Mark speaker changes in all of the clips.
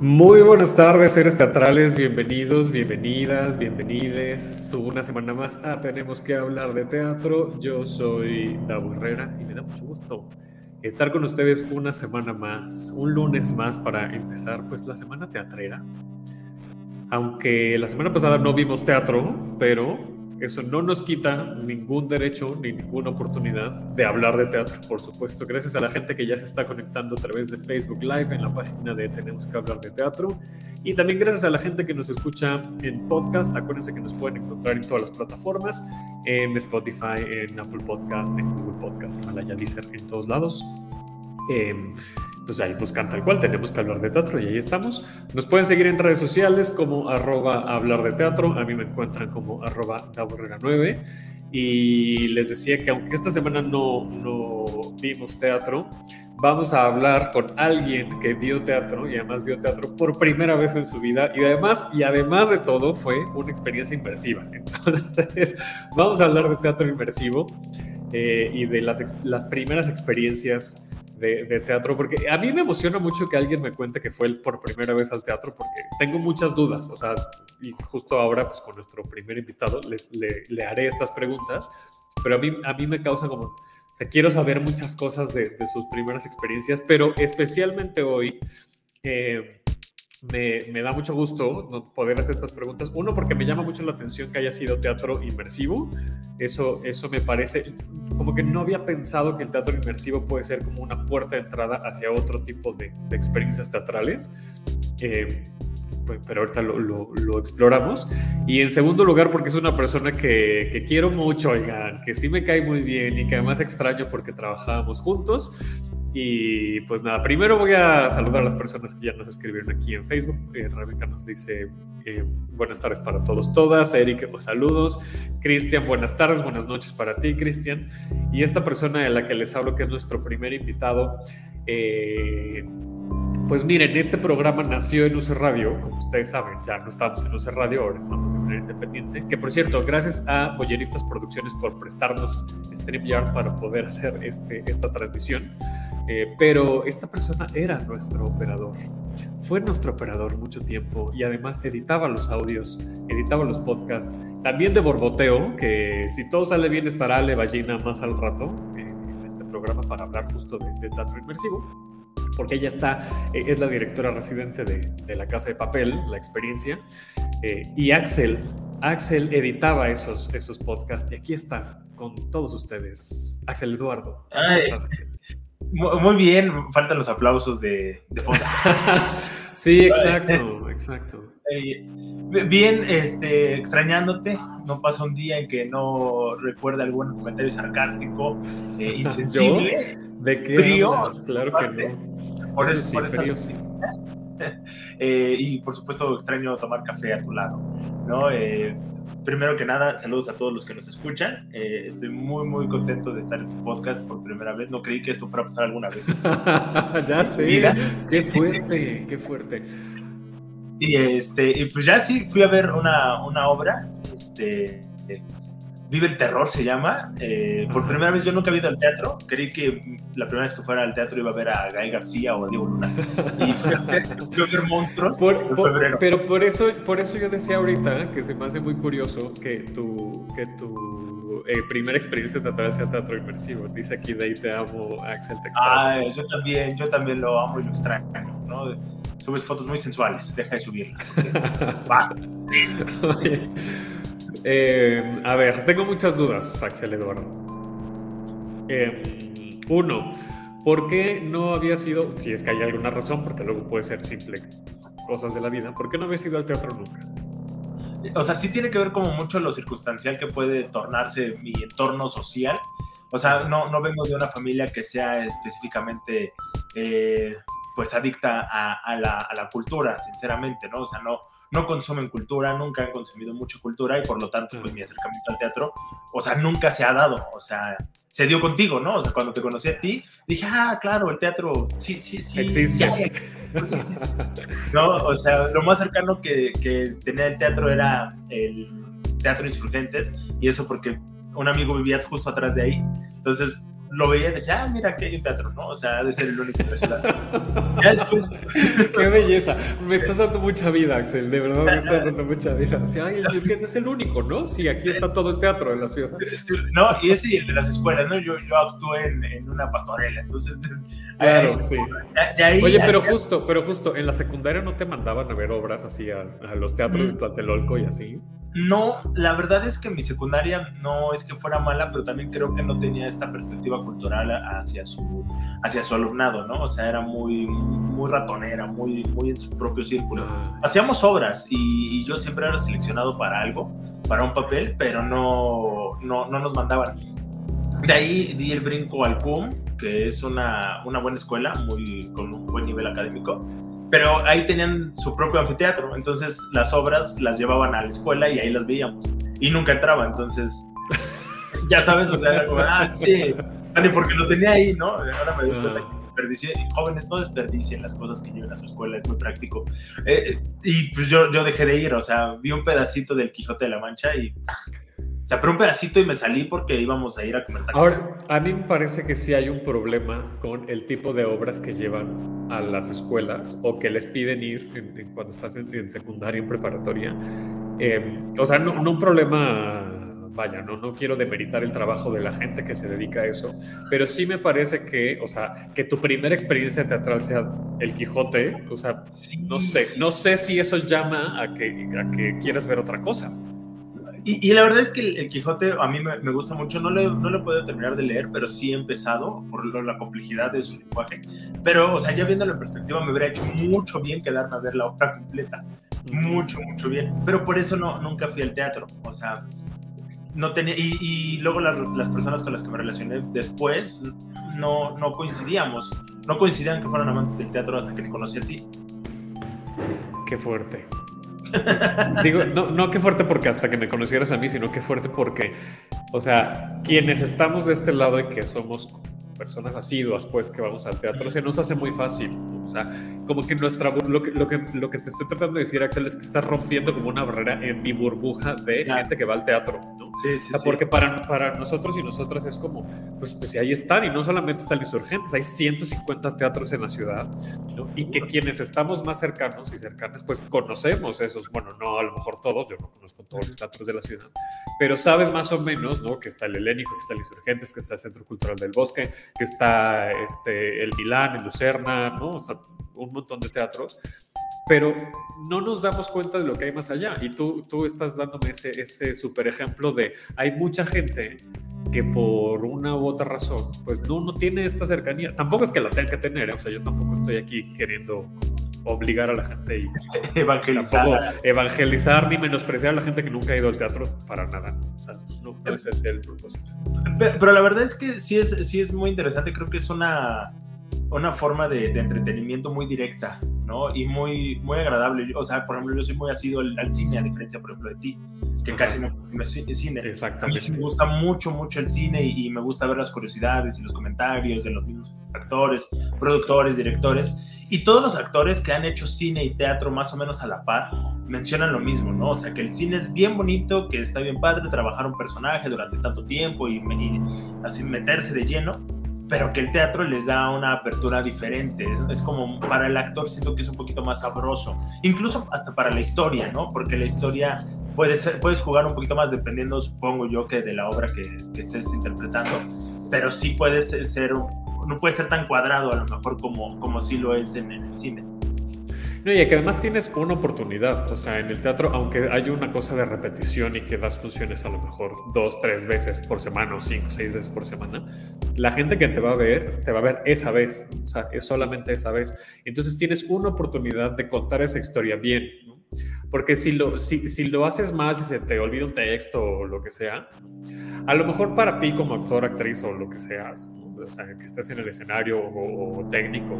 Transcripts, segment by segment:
Speaker 1: Muy buenas tardes, seres teatrales, bienvenidos, bienvenidas, bienvenides. Una semana más a Tenemos que hablar de teatro. Yo soy Davo Herrera y me da mucho gusto estar con ustedes una semana más, un lunes más para empezar pues la semana teatrera. Aunque la semana pasada no vimos teatro, pero eso no nos quita ningún derecho ni ninguna oportunidad de hablar de teatro, por supuesto. Gracias a la gente que ya se está conectando a través de Facebook Live en la página de Tenemos que hablar de teatro. Y también gracias a la gente que nos escucha en podcast. Acuérdense que nos pueden encontrar en todas las plataformas, en Spotify, en Apple Podcast, en Google Podcast, Himalaya, Deezer, en todos lados. Eh, pues ahí buscan tal cual, tenemos que hablar de teatro y ahí estamos. Nos pueden seguir en redes sociales como arroba hablar de teatro, a mí me encuentran como arroba 9 y les decía que aunque esta semana no, no vimos teatro, vamos a hablar con alguien que vio teatro y además vio teatro por primera vez en su vida y además, y además de todo fue una experiencia inmersiva. Entonces, vamos a hablar de teatro inmersivo eh, y de las, las primeras experiencias de, teatro, porque a mí me emociona mucho que alguien me cuente que fue por primera vez al teatro, porque tengo muchas dudas, o sea, y justo ahora, pues con nuestro primer invitado, les, le, haré estas preguntas, pero a mí, a mí me causa como, o sea, quiero saber muchas cosas de, sus primeras experiencias, pero especialmente hoy, eh, me, da mucho gusto poder hacer estas preguntas. Uno, porque me llama mucho la atención que haya sido teatro inmersivo. Eso, eso me parece como que no había pensado que el teatro inmersivo puede ser como una puerta de entrada hacia otro tipo de, experiencias teatrales. Eh, pues, pero ahorita lo, exploramos. Y en segundo lugar, porque es una persona que, que, quiero mucho, oigan, que sí me cae muy bien y que además extraño porque trabajábamos juntos. Y pues nada, primero voy a saludar a las personas que ya nos escribieron aquí en Facebook. Eh, Rebeca nos dice eh, buenas tardes para todos, todas. Eric, pues saludos. Cristian, buenas tardes, buenas noches para ti, Cristian. Y esta persona de la que les hablo, que es nuestro primer invitado, eh, pues miren, este programa nació en UC Radio, como ustedes saben, ya no estamos en UC Radio, ahora estamos en el Independiente, que por cierto, gracias a Bolleristas Producciones por prestarnos StreamYard para poder hacer este, esta transmisión. Eh, pero esta persona era nuestro operador. Fue nuestro operador mucho tiempo y además editaba los audios, editaba los podcasts. También de Borboteo, que si todo sale bien estará Ale Ballina más al rato eh, en este programa para hablar justo de, teatro inmersivo porque ella está, eh, es la directora residente de, la Casa de Papel, la experiencia, y Axel, Axel editaba esos, esos podcasts y aquí está con todos ustedes, Axel Eduardo.
Speaker 2: ¿Cómo estás, Axel? Muy bien, faltan los aplausos de, de fondo.
Speaker 1: sí, exacto, exacto.
Speaker 2: bien, este, extrañándote, no pasa un día en que no recuerde algún comentario sarcástico, eh, insensible.
Speaker 1: ¿De qué frío, Claro que no.
Speaker 2: Por eso, sí, por sí. Eh, y por supuesto extraño tomar café a tu lado, ¿no? Eh, primero que nada, saludos a todos los que nos escuchan. Eh, estoy muy, muy contento de estar en tu podcast por primera vez. No creí que esto fuera a pasar alguna vez.
Speaker 1: ya sé. Qué fuerte, qué fuerte.
Speaker 2: Y, este, y pues ya sí, fui a ver una, una obra. Este, Vive el Terror se llama. Eh, por primera vez yo nunca he ido al teatro. Creí que la primera vez que fuera al teatro iba a ver a Guy García o a Diego Luna. Y fui a ver, monstruos.
Speaker 1: pero por eso, por eso yo decía ahorita que se me hace muy curioso que tu, que tu eh, primera experiencia teatral sea teatro inmersivo. Dice aquí de ahí te amo, Axel Textal.
Speaker 2: Ah, yo también, yo también lo amo y lo extraño, ¿no? Subes fotos muy sensuales, deja de subirlas. Basta.
Speaker 1: Eh, a ver, tengo muchas dudas, Axel Eduardo. Eh, uno, ¿por qué no había sido, si es que hay alguna razón, porque luego puede ser simple cosas de la vida, ¿por qué no había sido al teatro nunca?
Speaker 2: O sea, sí tiene que ver como mucho lo circunstancial que puede tornarse mi entorno social. O sea, no, no vengo de una familia que sea específicamente eh, pues adicta a, la, cultura, sinceramente, ¿no? O sea, no, no consumen cultura, nunca han consumido mucha cultura y por lo tanto, pues mi acercamiento al teatro, o sea, nunca se ha dado, o sea, se dio contigo, ¿no? O sea, cuando te conocí a ti, dije, ah, claro, el teatro, sí, sí, sí.
Speaker 1: Existe.
Speaker 2: no, o sea, lo más cercano que, que tenía el teatro era el Teatro Insurgentes y eso porque un amigo vivía justo atrás de ahí. Entonces, lo veía y decía, ah, mira, aquí hay un teatro, ¿no? O sea, ha de ser el único en la ciudad. ya después...
Speaker 1: Qué belleza. Me estás dando mucha vida, Axel. De verdad me estás dando mucha vida. Sí, ay, el insurgente es el único, ¿no? Sí, aquí está todo el teatro de la ciudad.
Speaker 2: No, y ese y el de las escuelas, ¿no? Yo, yo actué en, en una pastorela, entonces...
Speaker 1: Claro, sí. Oye, pero justo, pero justo, en la secundaria no te mandaban a ver obras así a, los teatros de mm. Tlatelolco y así.
Speaker 2: No, la verdad es que mi secundaria no es que fuera mala, pero también creo que no tenía esta perspectiva cultural hacia su, hacia su alumnado, ¿no? O sea, era muy, muy ratonera, muy, muy en su propio círculo. Ah. Hacíamos obras y, yo siempre era seleccionado para algo, para un papel, pero no, no, no nos mandaban. De ahí di el brinco al CUM, que es una, una buena escuela, muy, con un buen nivel académico pero ahí tenían su propio anfiteatro, entonces las obras las llevaban a la escuela y ahí las veíamos. Y nunca entraba, entonces, ya sabes, o sea, era como, ah, sí, porque lo tenía ahí, ¿no? Ahora me doy cuenta que desperdicié. Jóvenes, no desperdicien las cosas que lleven a su escuela, es muy práctico. Eh, y pues yo, yo dejé de ir, o sea, vi un pedacito del Quijote de la Mancha y o sea, pero un pedacito y me salí porque íbamos a ir a comentar.
Speaker 1: Ahora, a mí me parece que sí hay un problema con el tipo de obras que llevan a las escuelas o que les piden ir cuando estás en, secundaria, en preparatoria. Em, o sea, no, un problema, vaya, no, no quiero demeritar el trabajo de la gente que se dedica a eso, pero sí me parece que, o sea, que tu primera experiencia teatral sea el Quijote, o sea, no sé, no sé si eso llama a que, a que quieras ver otra cosa.
Speaker 2: Y, la verdad es que el, Quijote a mí me, gusta mucho, no le, no le puedo terminar de leer, pero sí he empezado por la complejidad de su lenguaje. Pero, o sea, ya viendo la perspectiva, me hubiera hecho mucho bien quedarme a ver la obra completa. Mucho, mucho bien. Pero por eso no, nunca fui al teatro. O sea, no tenía. Y, luego las, las, personas con las que me relacioné después no, no coincidíamos. No coincidían que fueran amantes del teatro hasta que te conocí a ti.
Speaker 1: Qué fuerte. Digo, no, no qué fuerte porque hasta que me conocieras a mí, sino qué fuerte porque, o sea, quienes estamos de este lado y que somos personas asiduas, pues, que vamos al teatro, se nos hace muy fácil. O sea, como que nuestra. Lo que, lo que, lo que te estoy tratando de decir, Axel, es que estás rompiendo como una barrera en mi burbuja de gente que va al teatro, ¿no? Sí, sí, o sea, porque para, para nosotros y nosotras es como, pues, pues ahí están, y no solamente están insurgentes, hay 150 teatros en la ciudad, ¿no? Y que quienes estamos más cercanos y cercanas, pues conocemos esos. Bueno, no a lo mejor todos, yo no conozco todos los teatros de la ciudad, pero sabes más o menos, ¿no? Que está el Helénico, que está el Insurgentes, que está el Centro Cultural del Bosque, que está este, el Milán, el Lucerna, ¿no? O sea, un montón de teatros, pero no nos damos cuenta de lo que hay más allá. Y tú, tú estás dándome ese, ese super ejemplo de hay mucha gente que por una u otra razón, pues no, no tiene esta cercanía. Tampoco es que la tenga que tener, ¿eh? o sea, yo tampoco estoy aquí queriendo obligar a la gente y
Speaker 2: evangelizar.
Speaker 1: evangelizar ni menospreciar a la gente que nunca ha ido al teatro para nada. O sea, no, ese es el propósito.
Speaker 2: Pero, la verdad es que sí es, sí es muy interesante. Creo que es una, una forma de, entretenimiento muy directa, ¿no? Y muy, muy agradable. O sea, por ejemplo, yo soy muy asido al, cine, a diferencia, por ejemplo, de ti, que casi no me cine.
Speaker 1: Exactamente.
Speaker 2: A mí sí me gusta mucho, mucho el cine y, y me gusta ver las curiosidades y los comentarios de los mismos actores, productores, directores. Y todos los actores que han hecho cine y teatro más o menos a la par mencionan lo mismo, ¿no? O sea, que el cine es bien bonito, que está bien padre de trabajar un personaje durante tanto tiempo y, así meterse de lleno, pero que el teatro les da una apertura diferente. Es, como para el actor siento que es un poquito más sabroso, incluso hasta para la historia, ¿no? Porque la historia puede ser, puedes jugar un poquito más dependiendo, supongo yo, que de la obra que, que estés interpretando, pero sí puedes ser no puede ser tan cuadrado a lo mejor como, como sí lo es en, el cine.
Speaker 1: No, y que además tienes una oportunidad, o sea, en el teatro, aunque hay una cosa de repetición y que das funciones a lo mejor dos, tres veces por semana o cinco, seis veces por semana, la gente que te va a ver, te va a ver esa vez, o sea, es solamente esa vez. Entonces tienes una oportunidad de contar esa historia bien, porque si lo, si, si lo haces más y se te olvida un texto o lo que sea, a lo mejor para ti como actor, actriz o lo que seas, o sea, que estés en el escenario o, técnico,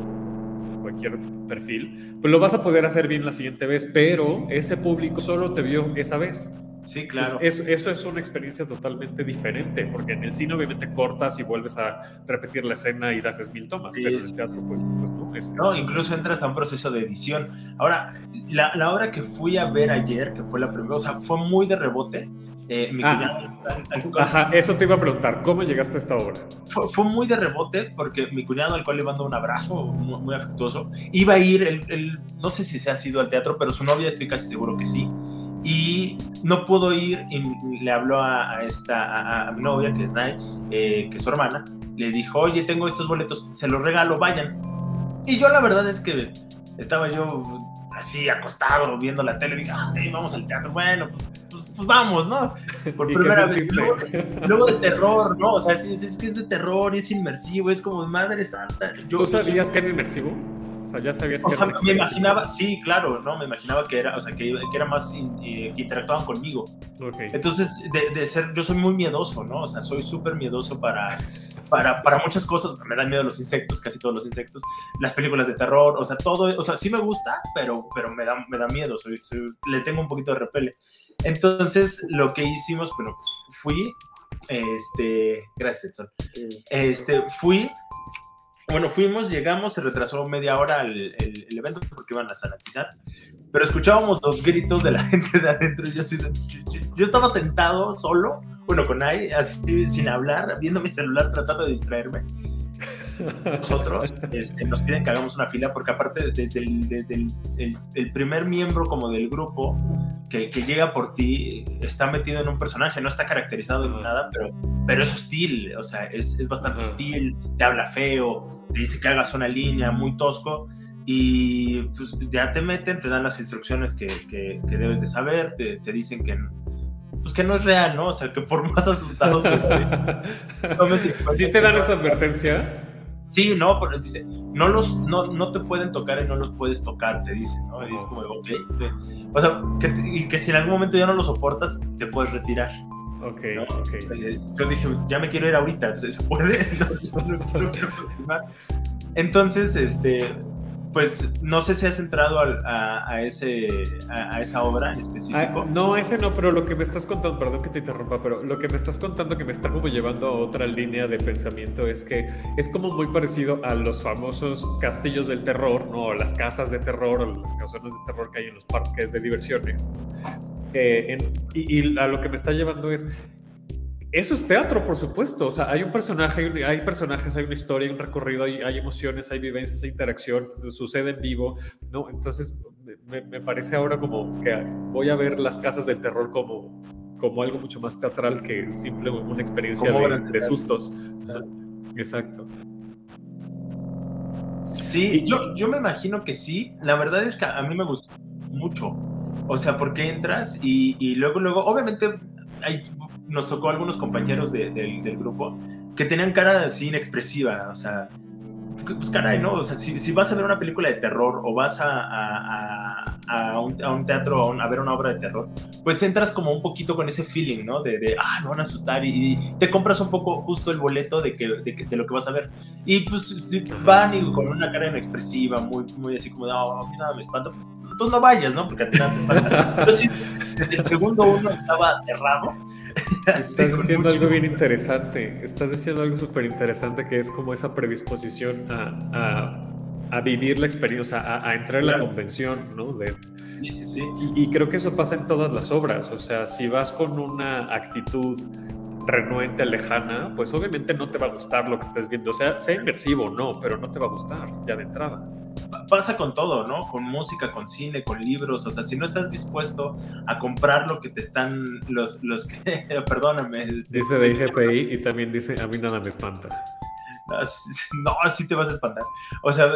Speaker 1: cualquier perfil, pues lo vas a poder hacer bien la siguiente vez, pero ese público solo te vio esa vez.
Speaker 2: Sí, claro.
Speaker 1: eso, eso, es una experiencia totalmente diferente, porque en el cine obviamente cortas y vuelves a repetir la escena y das mil tomas, pero en el teatro pues, pues no. Es,
Speaker 2: no, incluso entras a un proceso de edición. Ahora, la, la, obra que fui a ver ayer, que fue la primera, o sea, fue muy de rebote, Eh, mi
Speaker 1: Ah.
Speaker 2: cuñado,
Speaker 1: Ajá, eso te iba a preguntar, ¿cómo llegaste a esta obra?
Speaker 2: fue, fue muy de rebote porque mi cuñado, al cual le mando un abrazo muy, muy afectuoso, iba a ir, él, él- no sé si se ha sido al teatro, pero su novia estoy casi seguro que sí. Y no pudo ir y le habló a, a esta, a, a mi novia, que es Nay, eh, que es su hermana, le dijo, oye, tengo estos boletos, se los regalo, vayan. Y yo la verdad es que estaba yo así acostado viendo la tele, dije, ay, vamos al teatro, bueno, pues, pues- vamos, ¿no? Por
Speaker 1: ¿Y qué
Speaker 2: primera vez. Luego, luego de terror, ¿no? O sea, es, es- es que es de terror, es inmersivo, es como madre santa. Yo,
Speaker 1: ¿Tú sabías que era inmersivo? O sea, ya sabías
Speaker 2: o
Speaker 1: que
Speaker 2: sea,
Speaker 1: era
Speaker 2: me imaginaba, sí, claro, ¿no? Me imaginaba que era, o sea, que, que era más, in- eh, que interactuaban conmigo.
Speaker 1: Ok.
Speaker 2: Entonces, de, de ser, yo soy muy miedoso, ¿no? O sea, soy súper miedoso para, para, para muchas cosas. Me dan miedo los insectos, casi todos los insectos. Las películas de terror, o sea, todo, o sea, sí me gusta, pero, pero me, da, me da miedo, soy, soy- le tengo un poquito de repele. Entonces, lo que hicimos, bueno, fui, este, gracias, Edson. Este, fui, bueno, fuimos, llegamos, se retrasó media hora el, evento porque iban a sanatizar, pero escuchábamos los gritos de la gente de adentro. Yo, estaba sentado solo, bueno, con ahí, así sin hablar, viendo mi celular, tratando de distraerme. Nosotros este, nos piden que hagamos una fila porque aparte desde el- el primer miembro como del grupo que, que llega por ti está metido en un personaje, no está caracterizado ni
Speaker 1: Ajá.
Speaker 2: nada, pero, pero es hostil, o sea, es, es bastante
Speaker 1: Ajá.
Speaker 2: hostil, te habla feo, te dice que hagas una línea muy tosco y pues ya te meten, te dan las instrucciones que, que- que debes de saber, te, te dicen que, pues que no es real, ¿no? O sea, que por más asustado que estés, en cuenta
Speaker 1: ¿Sí te dan
Speaker 2: no-
Speaker 1: esa advertencia?
Speaker 2: Sí, no, pero dice, no los, no, no te pueden tocar y no los puedes tocar, te dice, ¿no? Y es como, ok. O sea, que, y que si en algún momento ya no lo soportas, te puedes retirar.
Speaker 1: Ok,
Speaker 2: No.
Speaker 1: ok.
Speaker 2: Eh, Yo dije, ya me quiero ir ahorita, ¿se puede? No. Entonces, este, pues no sé si has entrado a, a ese, a, esa obra en
Speaker 1: Ah,
Speaker 2: específico.
Speaker 1: no, ese no, pero lo que me estás contando, perdón que te interrumpa, pero lo que me estás contando que me está como llevando a otra línea de pensamiento es que es como muy parecido a los famosos castillos del terror, ¿no? O las casas de terror, o las casonas de terror que hay en los parques de diversiones. Eh, en- y, y a lo que me está llevando es. Eso es teatro, por supuesto. O sea, hay un personaje, hay, un- hay personajes, hay una historia, hay un recorrido, hay, hay emociones, hay vivencias, hay interacción, sucede en vivo, ¿no? Entonces, me, me parece ahora como que voy a ver las casas del terror como, como algo mucho más teatral que simple una experiencia de, sustos. Exacto.
Speaker 2: Sí, yo, yo me imagino que sí. La verdad es que a mí me gustó mucho. O sea, porque entras y, y luego, luego, obviamente, hay, nos tocó algunos compañeros de- del- del grupo que tenían cara así inexpresiva. O sea, pues caray, ¿no? O sea, si, si vas a ver una película de terror o vas a, a- a- a un, a un teatro a, un- a ver una obra de terror, pues entras como un poquito con ese feeling, ¿no? De, de ah, me van a asustar y, y te compras un poco justo el boleto de, que, de, de lo que vas a ver. Y pues van y con una cara inexpresiva, muy, muy así como, no, a mí nada me espanta. Entonces no vayas, ¿no? Porque a ti nada te espanta. Desde el segundo uno estaba aterrado.
Speaker 1: Estás diciendo algo bien interesante. Estás diciendo algo súper interesante que es como esa predisposición a, a- a vivir la experiencia, a, a entrar en la convención, ¿no? De,
Speaker 2: Sí, sí, sí.
Speaker 1: y, y creo que eso pasa en todas las obras. O sea, si vas con una actitud renuente, lejana, pues obviamente no te va a gustar lo que estés viendo. O sea, sea inmersivo o no, pero no te va a gustar ya de entrada.
Speaker 2: pasa con todo, ¿no? Con música, con cine, con libros. O sea, si no estás dispuesto a comprar lo que te están los, los que, perdóname. este,
Speaker 1: Dice de IGPI y también dice, a mí nada me espanta.
Speaker 2: No, así te vas a espantar. O sea,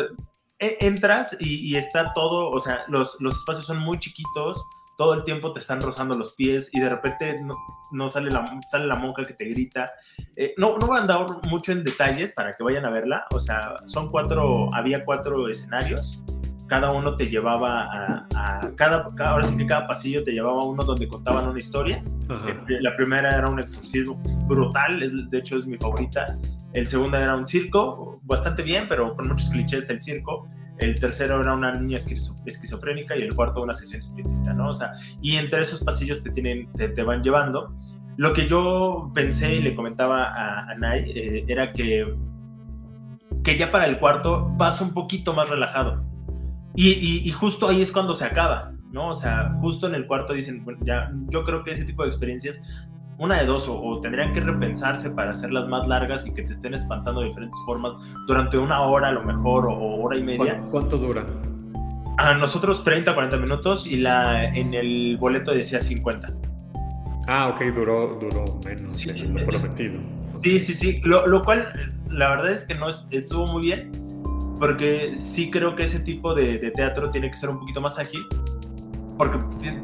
Speaker 2: e- entras y, y está todo, o sea, los, los espacios son muy chiquitos, todo el tiempo te están rozando los pies y de repente no, no sale, la, sale la monja que te grita. Eh, no, no voy a andar mucho en detalles para que vayan a verla. O sea, son cuatro, había cuatro escenarios. Cada uno te llevaba a, a cada, cada- ahora sí que cada pasillo te llevaba a uno donde contaban una historia.
Speaker 1: Ajá.
Speaker 2: La primera era un exorcismo brutal, es- de hecho es mi favorita. El segundo era un circo, bastante bien, pero con muchos clichés del circo. El tercero era una niña esquizo- esquizofrénica y el cuarto una sesión espiritista, ¿no? O sea, y entre esos pasillos te, tienen, te, van llevando. Lo que yo pensé y le comentaba a, a Nay eh, era que, que ya para el cuarto vas un poquito más relajado. Y, justo ahí es cuando se acaba. ¿no? O sea, justo en el cuarto dicen, ya, yo creo que ese tipo de experiencias, una de dos, o, tendrían que repensarse para hacerlas más largas y que te estén espantando de diferentes formas durante una hora a lo mejor, o, hora y media.
Speaker 1: ¿Cuánto, dura?
Speaker 2: A nosotros 30, 40 minutos y la, en el boleto decía 50.
Speaker 1: Ah, ok, duró, duró menos sí, lo prometido.
Speaker 2: Sí, sí, sí, lo, lo, cual la verdad es que no estuvo muy bien, porque sí creo que ese tipo de, de teatro tiene que ser un poquito más ágil porque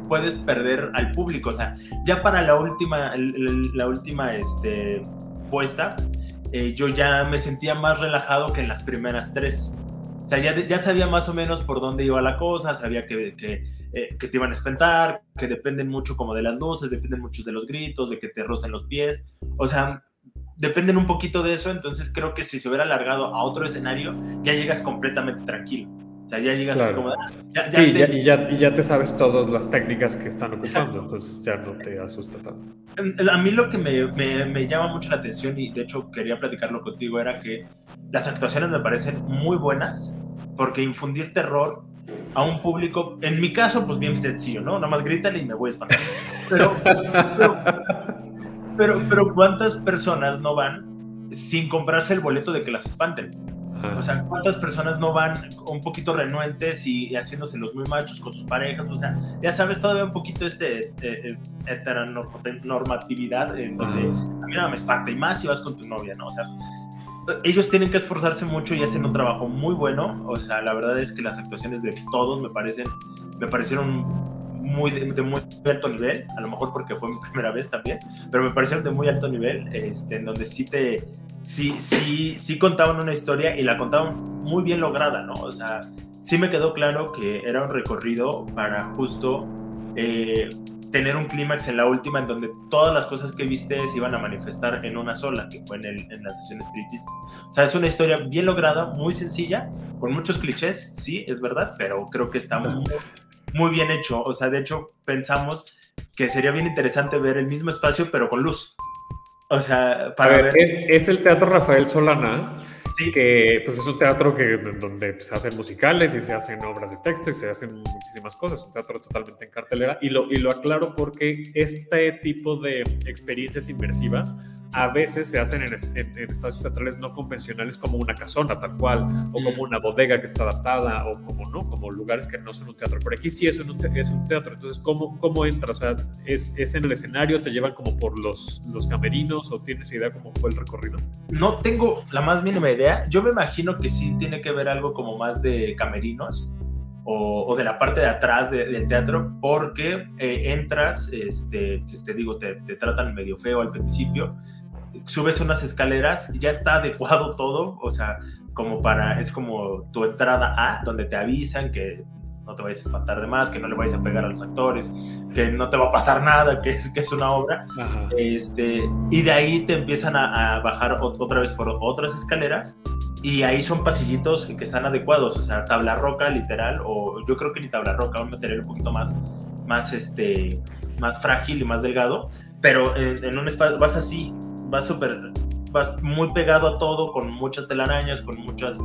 Speaker 2: puedes perder al público. O sea, ya para la última, la última este, puesta, eh, yo ya me sentía más relajado que en las primeras tres. O sea, ya, ya sabía más o menos por dónde iba la cosa, sabía que, que, eh, que, te iban a espantar, que dependen mucho como de las luces, dependen mucho de los gritos, de que te rocen los pies. O sea, dependen un poquito de eso, entonces creo que si se hubiera alargado a otro escenario, ya llegas completamente tranquilo. O sea, ya llegas como... Ah,
Speaker 1: sí, y, ya, y, ya, te sabes todas las técnicas que están ocupando, entonces ya no te asusta tanto.
Speaker 2: A mí lo que me, me, me, llama mucho la atención, y de hecho quería platicarlo contigo, era que las actuaciones me parecen muy buenas, porque infundir terror a un público, en mi caso, pues bien sencillo, ¿no? Nada más grítale y me voy a espantar. Pero, pero, pero, pero, ¿cuántas personas no van sin comprarse el boleto de que las espanten? O sea, ¿cuántas personas no van un poquito renuentes y, haciéndose los muy machos con sus parejas? O sea, ya sabes, todavía un poquito este eh, eh, heteronormatividad en donde a mí no me espanta y más si vas con tu novia, ¿no? O sea, ellos tienen que esforzarse mucho y hacen un trabajo muy bueno. O sea, la verdad es que las actuaciones de todos me parecen, me parecieron muy de, muy alto nivel, a lo mejor porque fue mi primera vez también, pero me parecieron de muy alto nivel, este, en donde sí te, sí, sí, sí contaban una historia y la contaban muy bien lograda, ¿no? O sea, sí me quedó claro que era un recorrido para justo eh, tener un clímax en la última en donde todas las cosas que viste se iban a manifestar en una sola, que fue en, el, en la sesión espiritista. O sea, es una historia bien lograda, muy sencilla, con muchos clichés, sí, es verdad, pero creo que está muy, muy bien hecho. O sea, de hecho, pensamos que sería bien interesante ver el mismo espacio, pero con luz. O sea, para ver,
Speaker 1: Es, el Teatro Rafael Solana, que pues, es un teatro que, donde se hacen musicales y se hacen obras de texto y se hacen muchísimas cosas, un teatro totalmente en cartelera. Y lo, y lo aclaro porque este tipo de experiencias inmersivas a veces se hacen en, espacios teatrales no convencionales como una casona tal cual, o como una bodega que está adaptada, o como no, como lugares que no son un teatro. Pero aquí sí es un, es un teatro, entonces ¿cómo, cómo entra? O sea, ¿es, ¿es, en el escenario? ¿Te llevan como por los, los camerinos? ¿O tienes idea cómo fue el recorrido?
Speaker 2: No tengo la más mínima idea. Yo me imagino que sí tiene que ver algo como más de camerinos. O, de la parte de atrás del teatro, porque eh, entras, este, te digo, te, te, tratan medio feo al principio, subes unas escaleras, ya está adecuado todo, o sea, como para, es como tu entrada A, donde te avisan que no te vayas a espantar de más, que no le vayas a pegar a los actores, que no te va a pasar nada, que es, que es una obra. Este, y de ahí te empiezan a, bajar otra vez por otras escaleras y ahí son pasillitos que están adecuados, o sea, tabla roca literal, o yo creo que ni tabla roca, un material un poquito más, más, este, más frágil y más delgado, pero en, en un espacio vas así, vas súper, vas muy pegado a todo, con muchas telarañas, con muchas,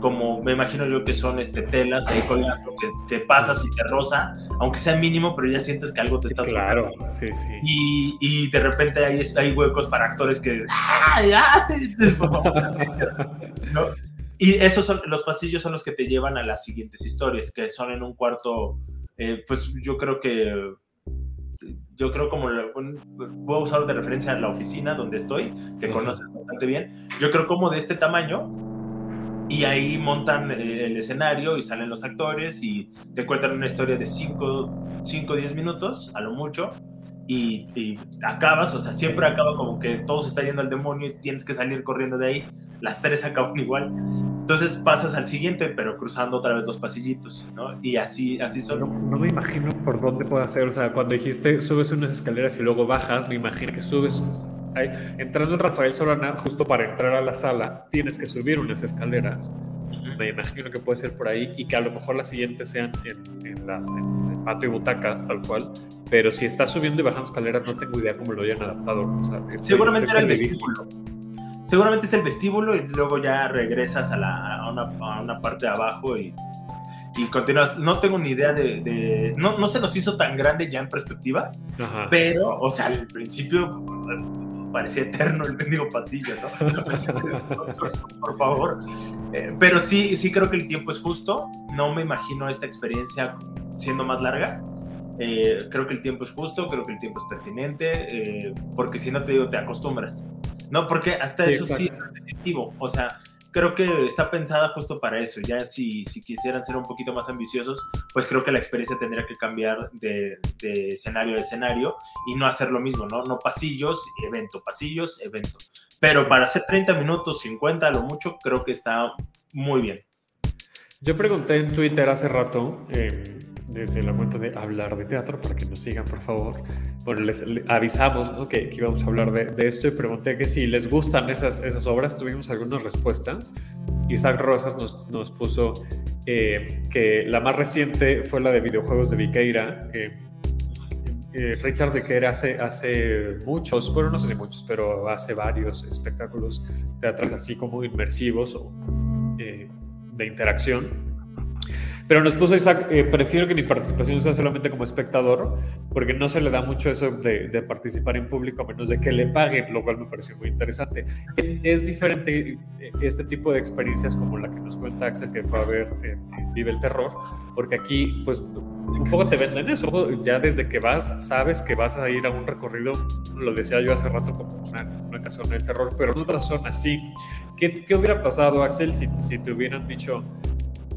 Speaker 2: como me imagino yo que son este, telas ahí colgando, que te pasas y te roza, aunque sea mínimo, pero ya sientes que algo te está
Speaker 1: Claro, sí, sí.
Speaker 2: Y, y, de repente hay, hay huecos para actores que... ¿no? Y esos son, los pasillos son los que te llevan a las siguientes historias, que son en un cuarto, eh, pues yo creo que yo creo como voy a usar de referencia a la oficina donde estoy, que conoces bastante bien, yo creo como de este tamaño y ahí montan eh, el escenario y salen los actores y te cuentan una historia de 5 o 10 minutos, a lo mucho, y, y, acabas, o sea, siempre acaba como que todo se está yendo al demonio y tienes que salir corriendo de ahí, las tres acaban igual. Entonces pasas al siguiente, pero cruzando otra vez los pasillitos, ¿no? Y así, así son.
Speaker 1: No, me imagino por dónde puede hacer. O sea, cuando dijiste subes unas escaleras y luego bajas, me imagino que subes. Ahí, entrando en Rafael Solana, justo para entrar a la sala, tienes que subir unas escaleras. Me imagino que puede ser por ahí y que a lo mejor las siguientes sean en, las, en el patio y butacas, tal cual. Pero si estás subiendo y bajando escaleras, no tengo idea cómo lo hayan adaptado. O sea,
Speaker 2: Seguramente era el vestíbulo seguramente es el vestíbulo y luego ya regresas a, la, a, una, a una, parte de abajo y, y continúas. No tengo ni idea de. no, no, se nos hizo tan grande ya en perspectiva, pero, o sea, al principio parecía eterno el mendigo pasillo, ¿no? por, favor. Eh, pero sí, sí creo que el tiempo es justo. No me imagino esta experiencia siendo más larga. Eh, creo que el tiempo es justo, creo que el tiempo es pertinente, eh, porque si no te digo, te acostumbras. No, porque hasta eso sí es repetitivo. O sea, creo que está pensada justo para eso. Ya si, si quisieran ser un poquito más ambiciosos, pues creo que la experiencia tendría que cambiar de, escenario a escenario y no hacer lo mismo, ¿no? No pasillos, evento, pasillos, evento. Pero para hacer 30 minutos, 50 a lo mucho, creo que está muy bien.
Speaker 1: Yo pregunté en Twitter hace rato, eh, desde la cuenta de Hablar de Teatro, para que nos sigan, por favor. Bueno, les, avisamos que, que, íbamos a hablar de, esto y pregunté que si les gustan esas, esas obras. Tuvimos algunas respuestas. Isaac Rosas nos, nos puso eh, que la más reciente fue la de videojuegos de Viqueira. Eh, eh, Richard Viqueira hace, hace muchos, bueno, no sé si muchos, pero hace varios espectáculos teatrales así como inmersivos o de interacción pero nos puso Isaac, eh, prefiero que mi participación sea solamente como espectador, porque no se le da mucho eso de, participar en público a menos de que le paguen, lo cual me pareció muy interesante. Es, diferente eh, este tipo de experiencias como la que nos cuenta Axel, que fue a ver Vive el Terror, porque aquí, pues, un poco te venden eso. Ya desde que vas, sabes que vas a ir a un recorrido, lo decía yo hace rato, como una, una canción del terror, pero no otra zona así. ¿Qué, ¿Qué, hubiera pasado, Axel, si, si te hubieran dicho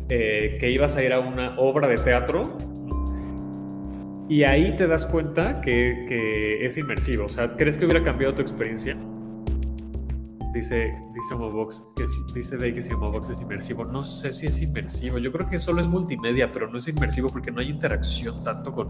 Speaker 1: eh, que ibas a ir a una obra de teatro y ahí te das cuenta que, es inmersivo. O sea, ¿crees que hubiera cambiado tu experiencia? Dice, dice que dice Day que si Homobox es inmersivo. No sé si es inmersivo. Yo creo que solo es multimedia, pero no es inmersivo porque no hay interacción tanto con,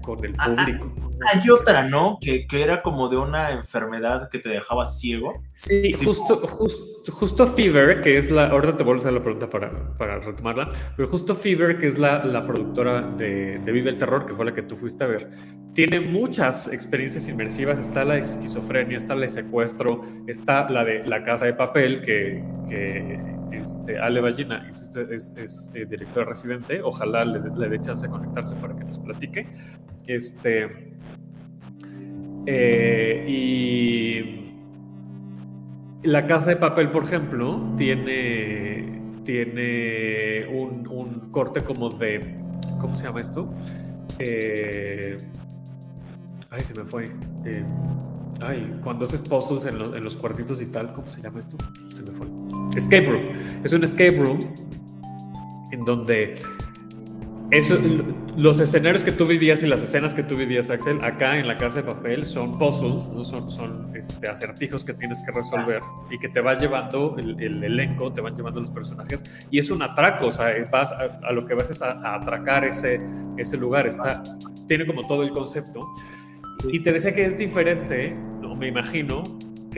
Speaker 1: con el ah, ah, público.
Speaker 2: Hay otra, ¿no? Que, que, era como de una enfermedad que te dejaba ciego.
Speaker 1: Sí, justo, justo Fever, que es la. Ahora te vuelvo a hacer la pregunta para, para retomarla. Pero justo Fever, que es la, la productora de, de, Vive el Terror, que fue la que tú fuiste a ver, tiene muchas experiencias inmersivas. Está la esquizofrenia, está la secuestro, está la de la casa de papel, que, que este, Ale Ballina es, es, eh, director residente, ojalá le, le dé chance de conectarse para que nos platique. Este, eh, y la casa de papel, por ejemplo, tiene, tiene un, corte como de, ¿cómo se llama esto? Eh, ay, se me fue. Ay, cuando haces puzzles en, en, los cuartitos y tal, ¿cómo se llama esto? Se me fue. Escape room. Es un escape room en donde eso, los escenarios que tú vivías y las escenas que tú vivías, Axel, acá en la casa de papel son puzzles, ¿no? son, son este, acertijos que tienes que resolver y que te va llevando el, elenco, te van llevando los personajes y es un atraco, o sea, vas a, lo que vas es a, atracar ese, ese lugar, está, tiene como todo el concepto y te decía que es diferente, no me imagino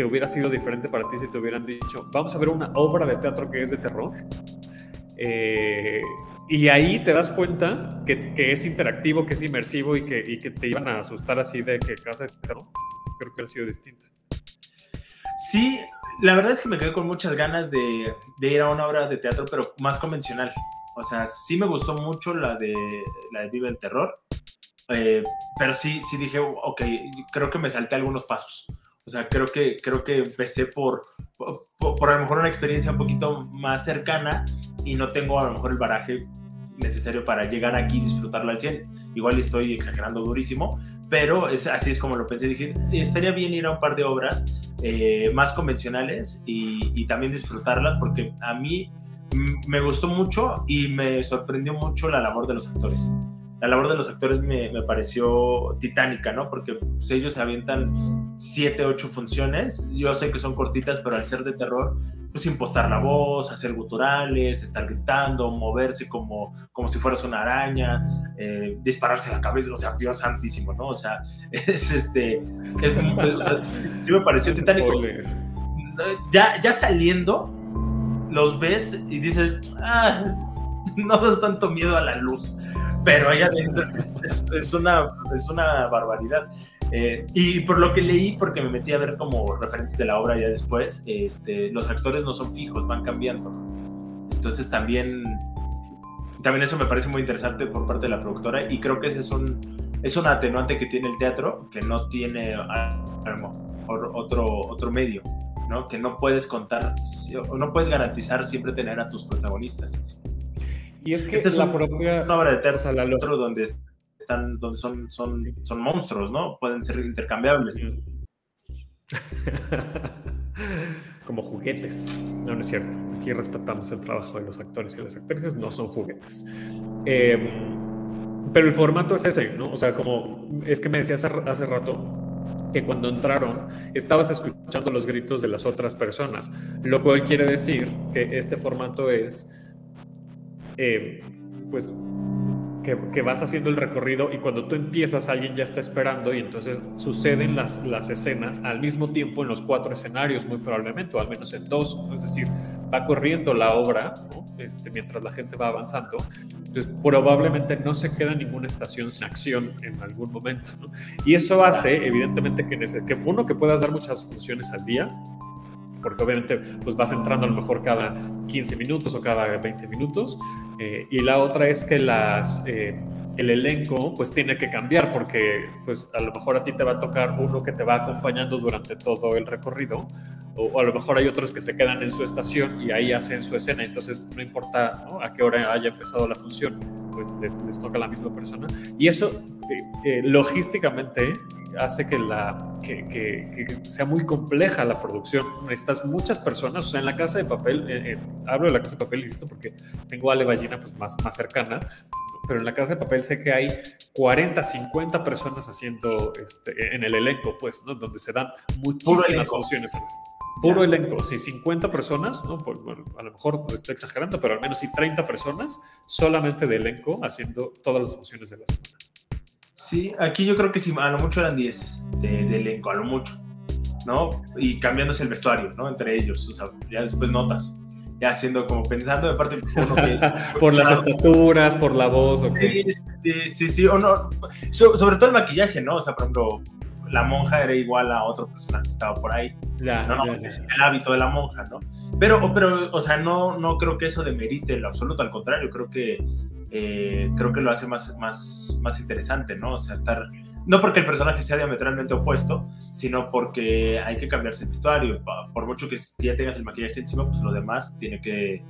Speaker 1: que hubiera sido diferente para ti si te hubieran dicho, vamos a ver una obra de teatro que es de terror. Eh, y ahí te das cuenta que, que, es interactivo, que es inmersivo y que, y que te iban a asustar así de que casa de terror. Creo que ha sido distinto.
Speaker 2: Sí, la verdad es que me quedé con muchas ganas de, de, ir a una obra de teatro, pero más convencional. O sea, sí me gustó mucho la de, la de Vive el Terror. Eh, pero sí, sí dije, ok, creo que me salté algunos pasos. O sea, creo que, creo que empecé por, por, a lo mejor una experiencia un poquito más cercana y no tengo a lo mejor el baraje necesario para llegar aquí y disfrutarlo al 100. Igual estoy exagerando durísimo, pero es, así es como lo pensé. Dije, estaría bien ir a un par de obras eh, más convencionales y, y, también disfrutarlas porque a mí me gustó mucho y me sorprendió mucho la labor de los actores la labor de los actores me, me pareció titánica, ¿no? Porque pues, ellos se avientan siete, ocho funciones. Yo sé que son cortitas, pero al ser de terror, pues impostar la voz, hacer guturales, estar gritando, moverse como, como si fueras una araña, eh, dispararse la cabeza, o sea, Dios santísimo, ¿no? O sea, es este, es, o sea, sí me pareció titánico. Ya, ya saliendo, los ves y dices, ah, no das tanto miedo a la luz pero allá adentro es, una, es una barbaridad. Eh, y por lo que leí, porque me metí a ver como referentes de la obra ya después, este, los actores no son fijos, van cambiando. Entonces también también eso me parece muy interesante por parte de la productora y creo que ese es un, es un atenuante que tiene el teatro que no tiene otro, otro medio, ¿no? Que no puedes contar, no puedes garantizar siempre tener a tus protagonistas.
Speaker 1: Y es que es la propia...
Speaker 2: Una obra de teatro donde, están, donde son, son, son monstruos, ¿no? Pueden ser intercambiables.
Speaker 1: Como juguetes. No, no es cierto. Aquí respetamos el trabajo de los actores y las actrices, no son juguetes. Em, pero el formato es ese, ¿no? O sea, como es que me decías hace rato que cuando entraron estabas escuchando los gritos de las otras personas, lo cual quiere decir que este formato es, eh, pues, que, vas haciendo el recorrido y cuando tú empiezas alguien ya está esperando y entonces suceden las, las escenas al mismo tiempo en los cuatro escenarios muy probablemente, o al menos en dos, es decir, va corriendo la obra este, mientras la gente va avanzando, entonces probablemente no se queda ninguna estación sin acción en algún momento. Y eso hace evidentemente que, que uno que puedas dar muchas funciones al día, porque obviamente pues vas entrando a lo mejor cada 15 minutos o cada 20 minutos. Eh, y la otra es que las, eh, el elenco pues tiene que cambiar porque pues a lo mejor a ti te va a tocar uno que te va acompañando durante todo el recorrido o, a lo mejor hay otros que se quedan en su estación y ahí hacen su escena, entonces no importa a qué hora haya empezado la función, pues les, toca a la misma persona. Y eso eh, logísticamente hace que, la, que, sea muy compleja la producción. Necesitas muchas personas, o sea, en la casa de papel, eh, eh, hablo de la casa de papel, listo, porque tengo a Ale Ballina pues, más, más cercana, pero en la casa de papel sé que hay 40, 50 personas haciendo este, en el elenco, pues, ¿no? donde se dan muchísimas funciones eso. Puro elenco, sí, 50 personas, ¿no? a lo mejor estoy exagerando, pero al menos sí 30 personas solamente de elenco haciendo todas las funciones de la semana.
Speaker 2: Sí, aquí yo creo que sí, a lo mucho eran 10 de, elenco, a lo mucho, ¿no? Y cambiándose el vestuario, ¿no? Entre ellos, o sea, ya después notas, ya haciendo como pensando de parte
Speaker 1: por las estaturas, por la voz, ¿o
Speaker 2: qué? Sí, sí, sí, o no, sobre todo el maquillaje, ¿no? O sea, por ejemplo, la monja era igual a otro personaje que estaba por ahí. Ya, no, no, pues, el hábito de la monja, ¿no? Pero, pero, o sea, no, no creo que eso demerite en lo absoluto, al contrario, creo que eh, creo que lo hace más, más, más interesante, ¿no? O sea, estar, no porque el personaje sea diametralmente opuesto, sino porque hay que cambiarse el vestuario. Por mucho que, ya tengas el maquillaje encima, pues lo demás tiene que,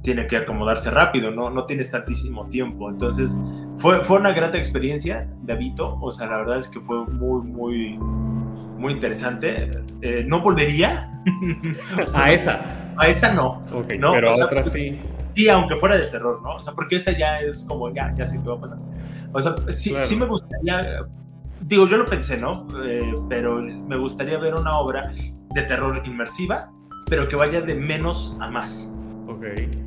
Speaker 2: tiene que acomodarse rápido, ¿no? No tienes tantísimo tiempo. Entonces, fue, fue una grata experiencia, Davito. O sea, la verdad es que fue muy, muy, muy interesante. Eh, no volvería.
Speaker 1: A esa.
Speaker 2: A esa no.
Speaker 1: no pero a otra sí
Speaker 2: sí, aunque fuera de terror, ¿no? O sea, porque esta ya es como, ya, ya sé qué va a pasar. O sea, sí, sí me gustaría, digo, yo lo pensé, ¿no? Eh, pero me gustaría ver una obra de terror inmersiva, pero que vaya de menos a más.
Speaker 1: Ok.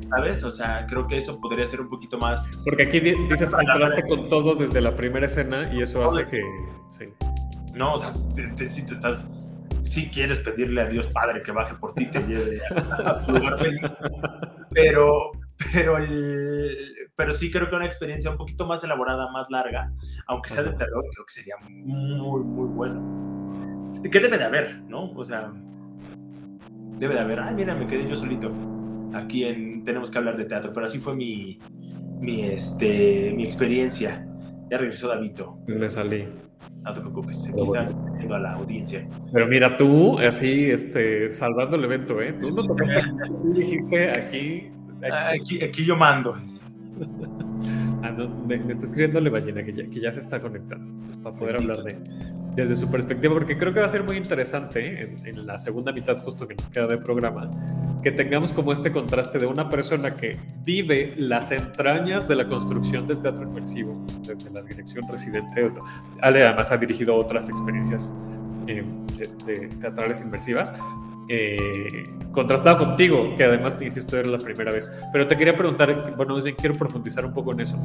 Speaker 2: ¿Sabes? O sea, creo que eso podría ser un poquito más.
Speaker 1: Porque aquí dices, entraste con todo desde la primera escena y eso hace que. Sí.
Speaker 2: No, o sea, si te estás si quieres pedirle a Dios Padre que baje por ti, te lleve a, tu lugar feliz. Pero, pero, pero sí creo que una experiencia un poquito más elaborada, más larga, aunque sea de terror, creo que sería muy, muy bueno. ¿Qué debe de haber, no? O sea, debe de haber. Ay, mira, me quedé yo solito. Aquí en Tenemos que hablar de teatro, pero así fue mi, mi, este, mi experiencia. Ya regresó Davito.
Speaker 1: Me salí.
Speaker 2: No te preocupes, aquí están viendo a la audiencia.
Speaker 1: Pero mira, tú, así, este, salvando el evento, ¿eh? Tú no dijiste aquí
Speaker 2: Ah, aquí, yo mando.
Speaker 1: Ah, me, está escribiendo Levallina que ya, que ya se está conectando pues, para poder hablar de desde su perspectiva, porque creo que va a ser muy interesante en, en, la segunda mitad justo que nos queda de programa, que tengamos como este contraste de una persona que vive las entrañas de la construcción del teatro inmersivo desde la dirección residente. Ale además ha dirigido otras experiencias eh, de, teatrales inmersivas, eh, contrastado contigo, que además te insisto era la primera vez. Pero te quería preguntar, bueno, quiero profundizar un poco en eso.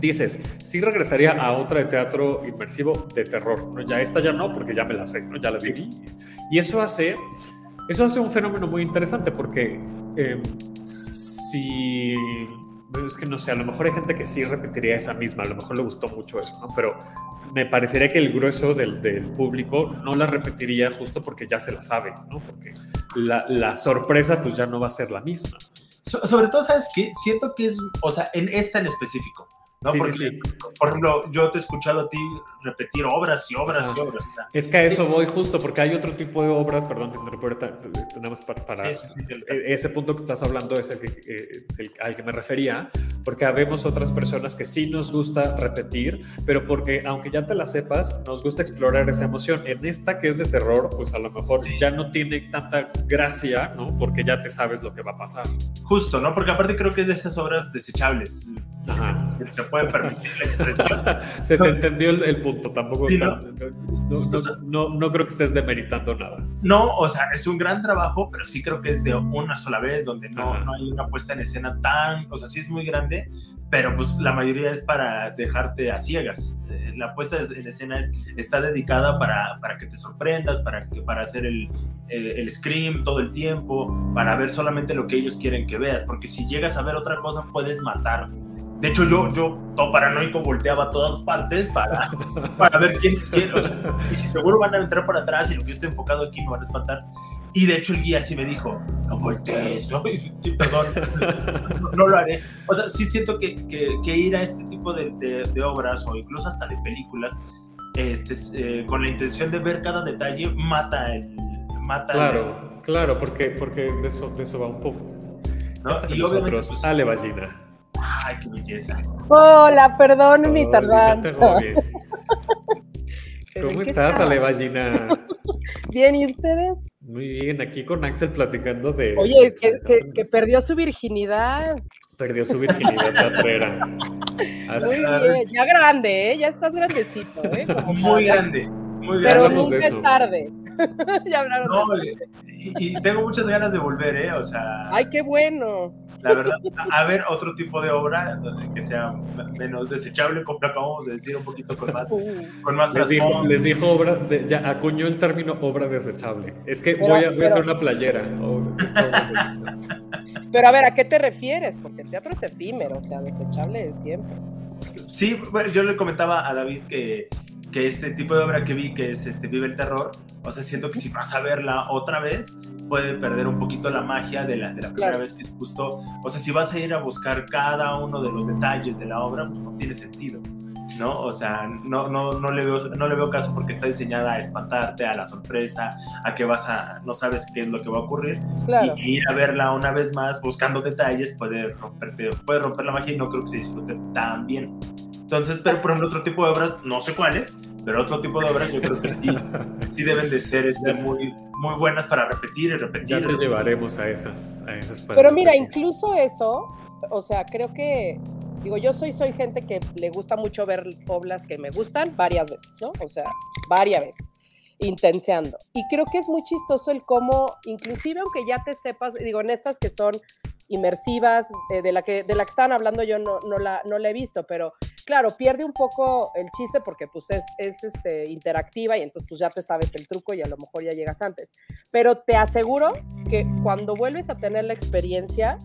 Speaker 1: Dices, sí regresaría a otra de teatro inmersivo de terror, ¿no? Ya esta ya no, porque ya me la sé, ¿no? Ya la viví. Y eso hace, eso hace un fenómeno muy interesante, porque eh, si es que no sé, a lo mejor hay gente que sí repetiría esa misma, a lo mejor le gustó mucho eso, ¿no? Pero me parecería que el grueso del, del público no la repetiría justo porque ya se la sabe, ¿no? Porque la, la, sorpresa pues ya no va a ser la misma.
Speaker 2: sobre todo, ¿sabes qué? Siento que es, o sea, en esta en específico, ¿no?
Speaker 1: Sí,
Speaker 2: Porque,
Speaker 1: sí, sí.
Speaker 2: por ejemplo, yo te he escuchado a ti repetir obras y obras
Speaker 1: Ajá.
Speaker 2: y obras. O sea,
Speaker 1: Es que a eso voy justo, porque hay otro tipo de obras, perdón, te interrumpo ahorita, este, para, para- e- ese punto que estás hablando es el que, eh, el- al que me refería, porque habemos otras personas que sí nos gusta repetir, pero porque aunque ya te la sepas, nos gusta explorar esa emoción. En esta que es de terror, pues a lo mejor ya no tiene tanta gracia, ¿no? Porque ya te sabes lo que va a pasar.
Speaker 2: Justo, ¿no? Porque aparte creo que es de esas obras desechables.
Speaker 1: Ajá.
Speaker 2: se, se puede permitir la expresión.
Speaker 1: Se te entendió el, el punto, tampoco
Speaker 2: Sí,
Speaker 1: está-
Speaker 2: ¿no?
Speaker 1: no, no- no- creo que estés demeritando nada.
Speaker 2: No, o sea, es un gran trabajo, pero sí creo que es de una sola vez, donde no, no hay una puesta en escena tan, o sea, sí es muy grande, pero pues la mayoría es para dejarte a ciegas. Eh, La puesta en escena es, está dedicada para, para que te sorprendas, para, que, para hacer el, el, el scream todo el tiempo, para ver solamente lo que ellos quieren que veas, porque si llegas a ver otra cosa puedes matar. De hecho, yo, yo todo paranoico, volteaba a todas partes para, para ver quién, quién o sea, y seguro van a entrar por atrás y lo que yo estoy enfocado aquí me van a espantar. Y de hecho el guía sí me dijo, no voltees, ¿no? Sí, perdón, no, no lo haré. O sea, sí siento que, que, que ir a este tipo de, de, de, obras o incluso hasta de películas este, eh, con la intención de ver cada detalle mata el... Mata
Speaker 1: claro, el, claro, porque, porque de, eso, de eso va un poco.
Speaker 2: ¿no?
Speaker 1: Y nosotros, pues, Ale Ballina.
Speaker 2: Ay, qué belleza.
Speaker 3: Hola, perdón mi tardanza.
Speaker 1: ¿Cómo estás, Ale Ballina?
Speaker 3: Bien, ¿y ustedes?
Speaker 1: Muy bien, aquí con Axel platicando de.
Speaker 3: Oye, que, que, que perdió su virginidad.
Speaker 1: Perdió su virginidad teatrera.
Speaker 3: Así. Muy bien, ya grande, ¿eh? Ya estás grandecito, ¿eh?
Speaker 2: Como muy grande. Muy
Speaker 3: Pero
Speaker 2: grande.
Speaker 3: nunca es tarde. ya hablaron
Speaker 2: no, de y, y, tengo muchas ganas de volver, ¿eh? O sea.
Speaker 3: Ay, qué bueno.
Speaker 2: La verdad, a, ver otro tipo de obra que sea menos desechable, como acabamos de decir, un poquito con más, con más
Speaker 1: les dijo, les dijo obra, de, ya acuñó el término obra desechable. Es que pero, voy, a, voy pero, a hacer una playera. Oh,
Speaker 3: pero a ver, ¿a qué te refieres? Porque el teatro es efímero, o sea, desechable es siempre.
Speaker 2: Sí, bueno, yo le comentaba a David que, que este tipo de obra que vi, que es este Vive el Terror, o sea, siento que si vas a verla otra vez, puede perder un poquito la magia de la, de la primera claro. vez que es justo. O sea, si vas a ir a buscar cada uno de los detalles de la obra, pues no tiene sentido. ¿no? O sea, no, no, no, le veo, no le veo caso porque está diseñada a espantarte, a la sorpresa, a que vas a, no sabes qué es lo que va a ocurrir.
Speaker 3: Claro.
Speaker 2: Y, y, ir a verla una vez más buscando detalles puede romperte, puede romper la magia y no creo que se disfrute tan bien. Entonces, pero por ejemplo, otro tipo de obras, no sé cuáles, pero otro tipo de obras yo creo que sí, sí deben de ser este, muy, muy buenas para repetir y repetir.
Speaker 1: Ya te llevaremos a esas. A esas
Speaker 3: pero mira, incluso eso, o sea, creo que digo, yo soy, soy gente que le gusta mucho ver obras que me gustan varias veces, ¿no? O sea, varias veces, intenseando. Y creo que es muy chistoso el cómo, inclusive aunque ya te sepas, digo, en estas que son inmersivas, eh, de, la que, de la que estaban hablando yo no, no, la, no la he visto, pero claro, pierde un poco el chiste porque pues es, es este, interactiva y entonces pues ya te sabes el truco y a lo mejor ya llegas antes. Pero te aseguro que cuando vuelves a tener la experiencia,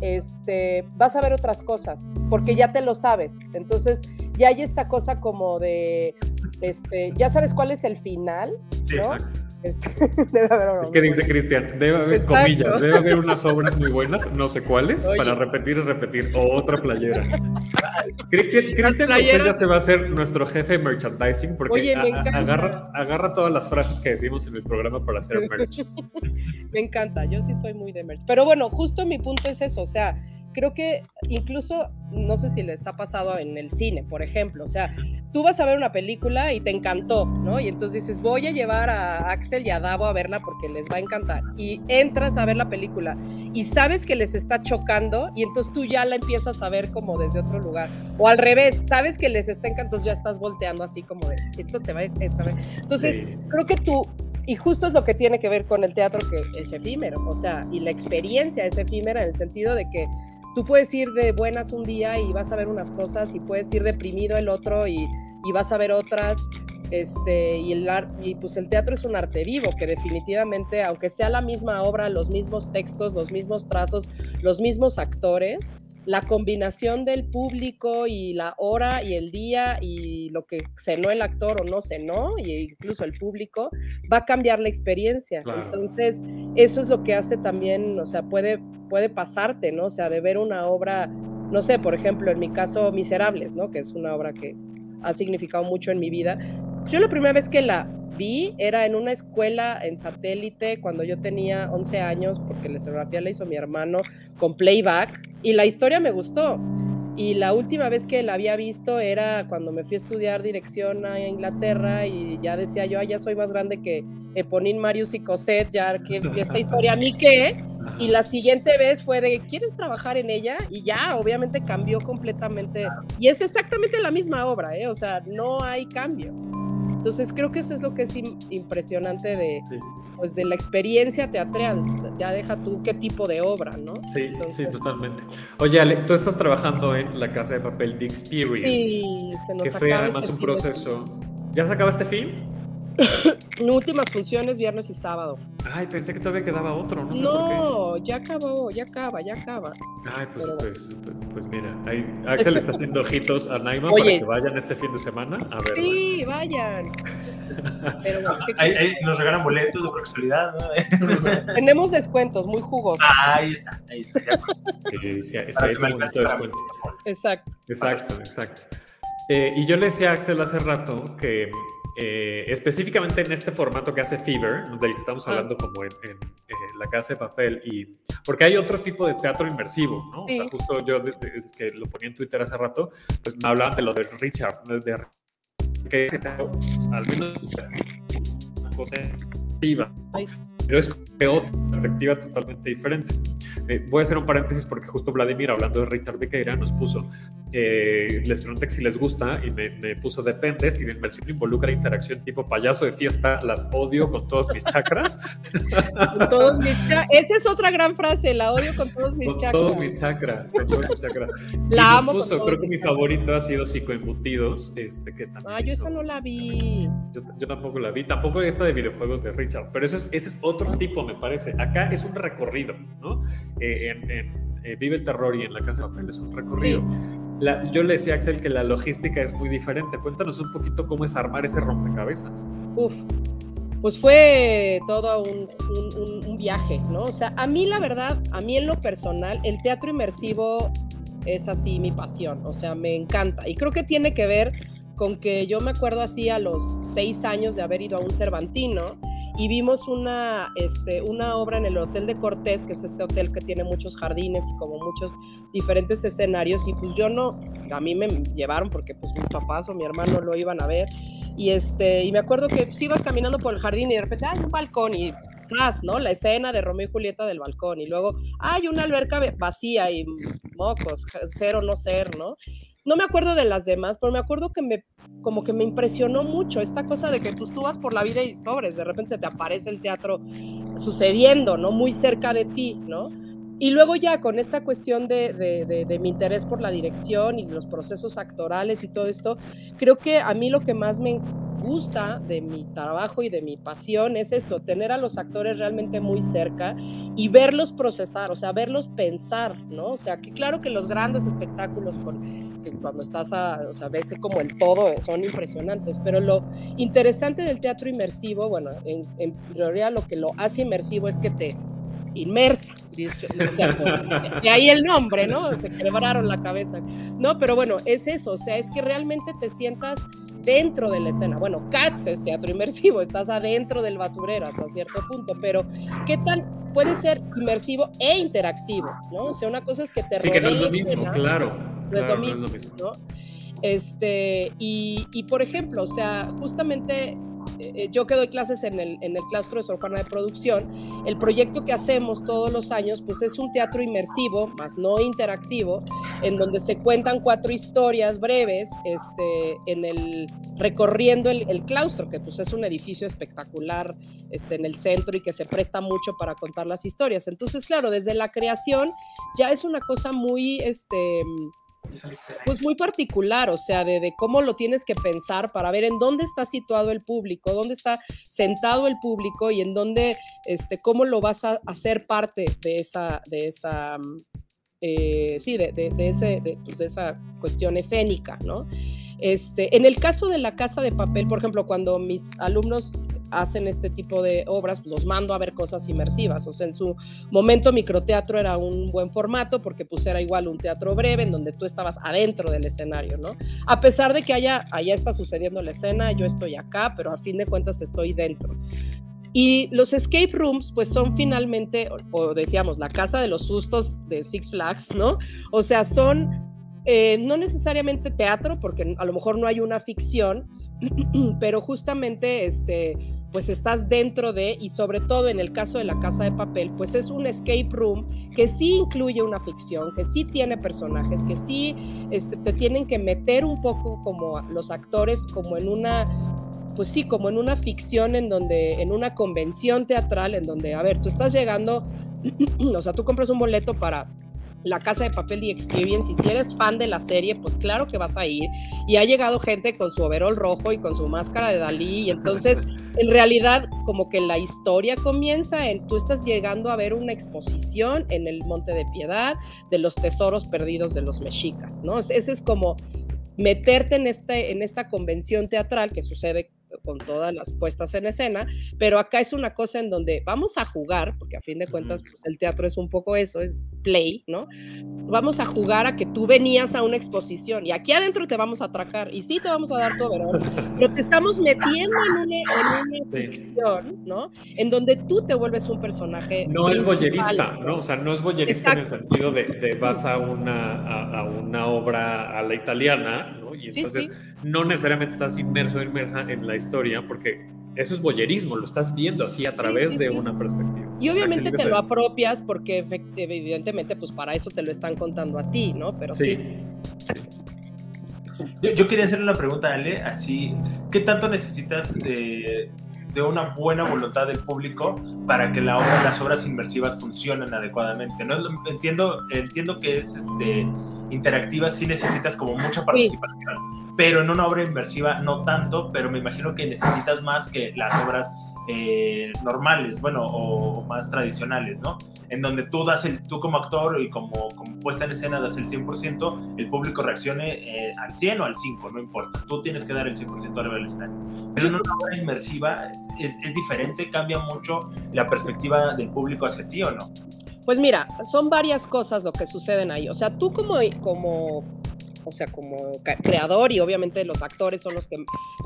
Speaker 3: este, vas a ver otras cosas, porque ya te lo sabes. Entonces, ya hay esta cosa como de, este, ya sabes cuál es el final,
Speaker 1: sí,
Speaker 3: ¿no?
Speaker 1: Exacto.
Speaker 3: debe haber
Speaker 1: es que dice Cristian, debe haber exacto. comillas, debe haber unas obras muy buenas, no sé cuáles, Oye. para repetir y repetir. O otra playera. Cristian Cortés ya se va a hacer nuestro jefe de merchandising porque
Speaker 3: Oye,
Speaker 1: a, agarra, agarra todas las frases que decimos en el programa para hacer merch.
Speaker 3: me encanta, yo sí soy muy de merch. Pero bueno, justo mi punto es eso, o sea, creo que incluso, no sé si les ha pasado en el cine, por ejemplo, o sea, tú vas a ver una película y te encantó, ¿no? Y entonces dices, voy a llevar a Axel y a Davo a verla porque les va a encantar. Y entras a ver la película y sabes que les está chocando y entonces tú ya la empiezas a ver como desde otro lugar. O al revés, sabes que les está encantando, entonces ya estás volteando así como de, esto te va a... Entonces, sí. creo que tú y justo es lo que tiene que ver con el teatro que es efímero, o sea, y la experiencia es efímera en el sentido de que tú puedes ir de buenas un día y vas a ver unas cosas y puedes ir deprimido el otro y, y vas a ver otras, este, y, el, y pues el teatro es un arte vivo que definitivamente, aunque sea la misma obra, los mismos textos, los mismos trazos, los mismos actores, la combinación del público y la hora y el día y lo que cenó el actor o no cenó, e incluso el público, va a cambiar la experiencia. Entonces, eso es lo que hace también, o sea, puede, puede pasarte, ¿no? O sea, de ver una obra, no sé, por ejemplo, en mi caso, Miserables, ¿no? Que es una obra que ha significado mucho en mi vida. Yo la primera vez que la vi era en una escuela en satélite cuando yo tenía 11 años, porque la escenografía la hizo mi hermano con playback, y la historia me gustó. Y la última vez que la había visto era cuando me fui a estudiar dirección a Inglaterra y ya decía yo, ya soy más grande que Eponín Marius y Cosette, ya que, esta historia a mí qué. Y la siguiente vez fue de, ¿quieres trabajar en ella? Y ya, obviamente cambió completamente. Y es exactamente la misma obra, ¿eh? O sea, no hay cambio. Entonces creo que eso es lo que es impresionante de, pues, de la experiencia teatral. Ya deja tú qué tipo de obra, ¿no?
Speaker 1: Sí, sí, totalmente. Oye, Ale, tú estás trabajando en la casa de papel The Experience.
Speaker 3: Sí, se nos
Speaker 1: Que fue además este un proceso. ¿Ya se acaba este film?
Speaker 3: Últimas funciones viernes y sábado.
Speaker 1: Ay, pensé que todavía quedaba otro, ¿no?
Speaker 3: no, ya acabó, ya acaba, ya acaba.
Speaker 1: Ay, pues, pues, pues, pues, mira, ahí Axel está haciendo ojitos a Naima para que vayan este fin de semana a ver.
Speaker 3: Sí, vayan.
Speaker 2: nos regalan boletos de casualidad,
Speaker 3: ¿no? Tenemos descuentos muy jugosos.
Speaker 2: Ah, ahí está, ahí está. Ya.
Speaker 1: Sí, sí, sí, hay un descuento.
Speaker 3: Exacto.
Speaker 1: Exacto, exacto. Eh, y yo le decía a Axel hace rato que eh, específicamente en este formato que hace Fever, del que estamos ah. hablando como en, La Casa de Papel, y porque hay otro tipo de teatro inmersivo, ¿no? O sea, justo yo que lo ponía en Twitter hace rato, pues me hablaban de lo de Richard, de, que es al menos una cosa pero es otra perspectiva totalmente diferente. Eh, voy a hacer un paréntesis porque justo Vladimir, hablando de Richard Bequeira, nos puso, eh, les pregunté si les gusta y me, puso, depende, si la inversión involucra interacción tipo payaso de fiesta, las odio con todos mis chakras.
Speaker 3: todos mis Esa es otra gran frase, la odio con todos mis
Speaker 1: con
Speaker 3: chakras.
Speaker 1: Todos mis chakras, con todos mis chakras. La amo. Puso, creo que mi favorito ha sido Psicoembutidos, este, que también
Speaker 3: Ah, yo esa no la vi.
Speaker 1: Yo, tampoco la vi, tampoco esta de videojuegos de Richard, pero ese es, ese es otro tipo, me parece. Acá es un recorrido, ¿no? Eh, en, eh, Vive el Terror y en La Casa de Papel es un recorrido. yo le decía a Axel que la logística es muy diferente. Cuéntanos un poquito cómo es armar ese rompecabezas.
Speaker 3: Uf, pues fue todo un, un, viaje, ¿no? O sea, a mí la verdad, a mí en lo personal, el teatro inmersivo es así mi pasión, o sea, me encanta. Y creo que tiene que ver con que yo me acuerdo así a los seis años de haber ido a un Cervantino y vimos una, este, una obra en el Hotel de Cortés, que es este hotel que tiene muchos jardines y como muchos diferentes escenarios, y pues yo no, a mí me llevaron porque pues mis papás o mi hermano lo iban a ver, y, este, y me acuerdo que pues, ibas caminando por el jardín y de repente hay un balcón y. ¿no? La escena de Romeo y Julieta del balcón, y luego hay una alberca vacía y mocos, ser o no ser, ¿no? No me acuerdo de las demás, pero me acuerdo que me, como que me impresionó mucho esta cosa de que tú vas por la vida y sobres, de repente se te aparece el teatro sucediendo, ¿no? Muy cerca de ti, ¿no? Y luego ya con esta cuestión de, de, de, mi interés por la dirección y los procesos actorales y todo esto, creo que a mí lo que más me gusta de mi trabajo y de mi pasión es eso, tener a los actores realmente muy cerca y verlos procesar, o sea, verlos pensar, ¿no? O sea, que claro que los grandes espectáculos con cuando estás a, o sea, ves como el todo, son impresionantes, pero lo interesante del teatro inmersivo, bueno, en, en realidad lo que lo hace inmersivo es que te inmersa, y ahí el nombre, ¿no? Se quebraron la cabeza. No, pero bueno, es eso, o sea, es que realmente te sientas dentro de la escena. Bueno, Cats es teatro inmersivo, estás adentro del basurero hasta cierto punto, pero ¿qué tan puede ser inmersivo e interactivo, ¿no? O sea, una cosa es que te
Speaker 1: Sí, que no es lo mismo, claro.
Speaker 3: No, es, lo mismo, ¿no? Este, y, y por ejemplo, o sea, justamente eh, yo que doy clases en el, en el claustro de Sor Juana de Producción, el proyecto que hacemos todos los años, pues es un teatro inmersivo, más no interactivo, en donde se cuentan cuatro historias breves, este, en el, recorriendo el, el claustro, que pues es un edificio espectacular este, en el centro y que se presta mucho para contar las historias. Entonces, claro, desde la creación ya es una cosa muy, este, pues muy particular, o sea, de, cómo lo tienes que pensar para ver en dónde está situado el público, dónde está sentado el público y en dónde, este, cómo lo vas a hacer parte de esa, de esa, eh, sí, de, de, pues, de, esa cuestión escénica, ¿no? Este, en el caso de la casa de papel, por ejemplo, cuando mis alumnos hacen este tipo de obras, los mando a ver cosas inmersivas. O sea, en su momento microteatro era un buen formato porque pues era igual un teatro breve en donde tú estabas adentro del escenario, ¿no? A pesar de que haya, allá está sucediendo la escena, yo estoy acá, pero a fin de cuentas estoy dentro. Y los escape rooms, pues son finalmente, o, decíamos, la casa de los sustos de Six Flags, ¿no? O sea, son eh, no necesariamente teatro, porque a lo mejor no hay una ficción, pero justamente este, pues estás dentro de, y sobre todo en el caso de la casa de papel, pues es un escape room que sí incluye una ficción, que sí tiene personajes, que sí este, te tienen que meter un poco como los actores, como en una, pues sí, como en una ficción en donde, en una convención teatral, en donde, a ver, tú estás llegando, o sea, tú compras un boleto para la Casa de Papel y Experience, y si eres fan de la serie, pues claro que vas a ir. Y ha llegado gente con su overol rojo y con su máscara de Dalí, y entonces en realidad como que la historia comienza en, tú estás llegando a ver una exposición en el Monte de Piedad de los tesoros perdidos de los mexicas, ¿no? Ese es como meterte en, este, en esta convención teatral que sucede con todas las puestas en escena, pero acá es una cosa en donde vamos a jugar, porque a fin de cuentas pues, el teatro es un poco eso, es play, ¿no? Vamos a jugar a que tú venías a una exposición y aquí adentro te vamos a atracar y sí te vamos a dar todo, pero te estamos metiendo en una, ficción, ¿no? En donde tú te vuelves un personaje.
Speaker 1: No es boyerista, ¿no? O sea, no es boyerista en el sentido de, vas a una, a, una obra a la italiana, ¿no? Y entonces no necesariamente estás inmerso o inmersa en la historia, porque eso es boyerismo, lo estás viendo así a través de una perspectiva.
Speaker 3: Y obviamente te lo apropias porque evidentemente pues para eso te lo están contando a ti, ¿no? Pero sí.
Speaker 2: Yo, quería hacerle una pregunta, Ale, así, ¿qué tanto necesitas de, de una buena voluntad del público para que la obra, las obras inmersivas funcionen adecuadamente? ¿no? Entiendo, entiendo que es este interactivas sí necesitas como mucha participación, pero en una obra inversiva no tanto, pero me imagino que necesitas más que las obras eh, normales, bueno, o, más tradicionales, ¿no? En donde tú das el, tú como actor y como, como puesta en escena das el 100%, el público reaccione eh, al 100 o al 5, no importa, tú tienes que dar el 100% arriba del escenario. Pero en una obra inmersiva es, es diferente, cambia mucho la perspectiva del público hacia ti o no.
Speaker 3: Pues mira, son varias cosas lo que suceden ahí. O sea, tú como, como o sea, como creador y obviamente los actores son los que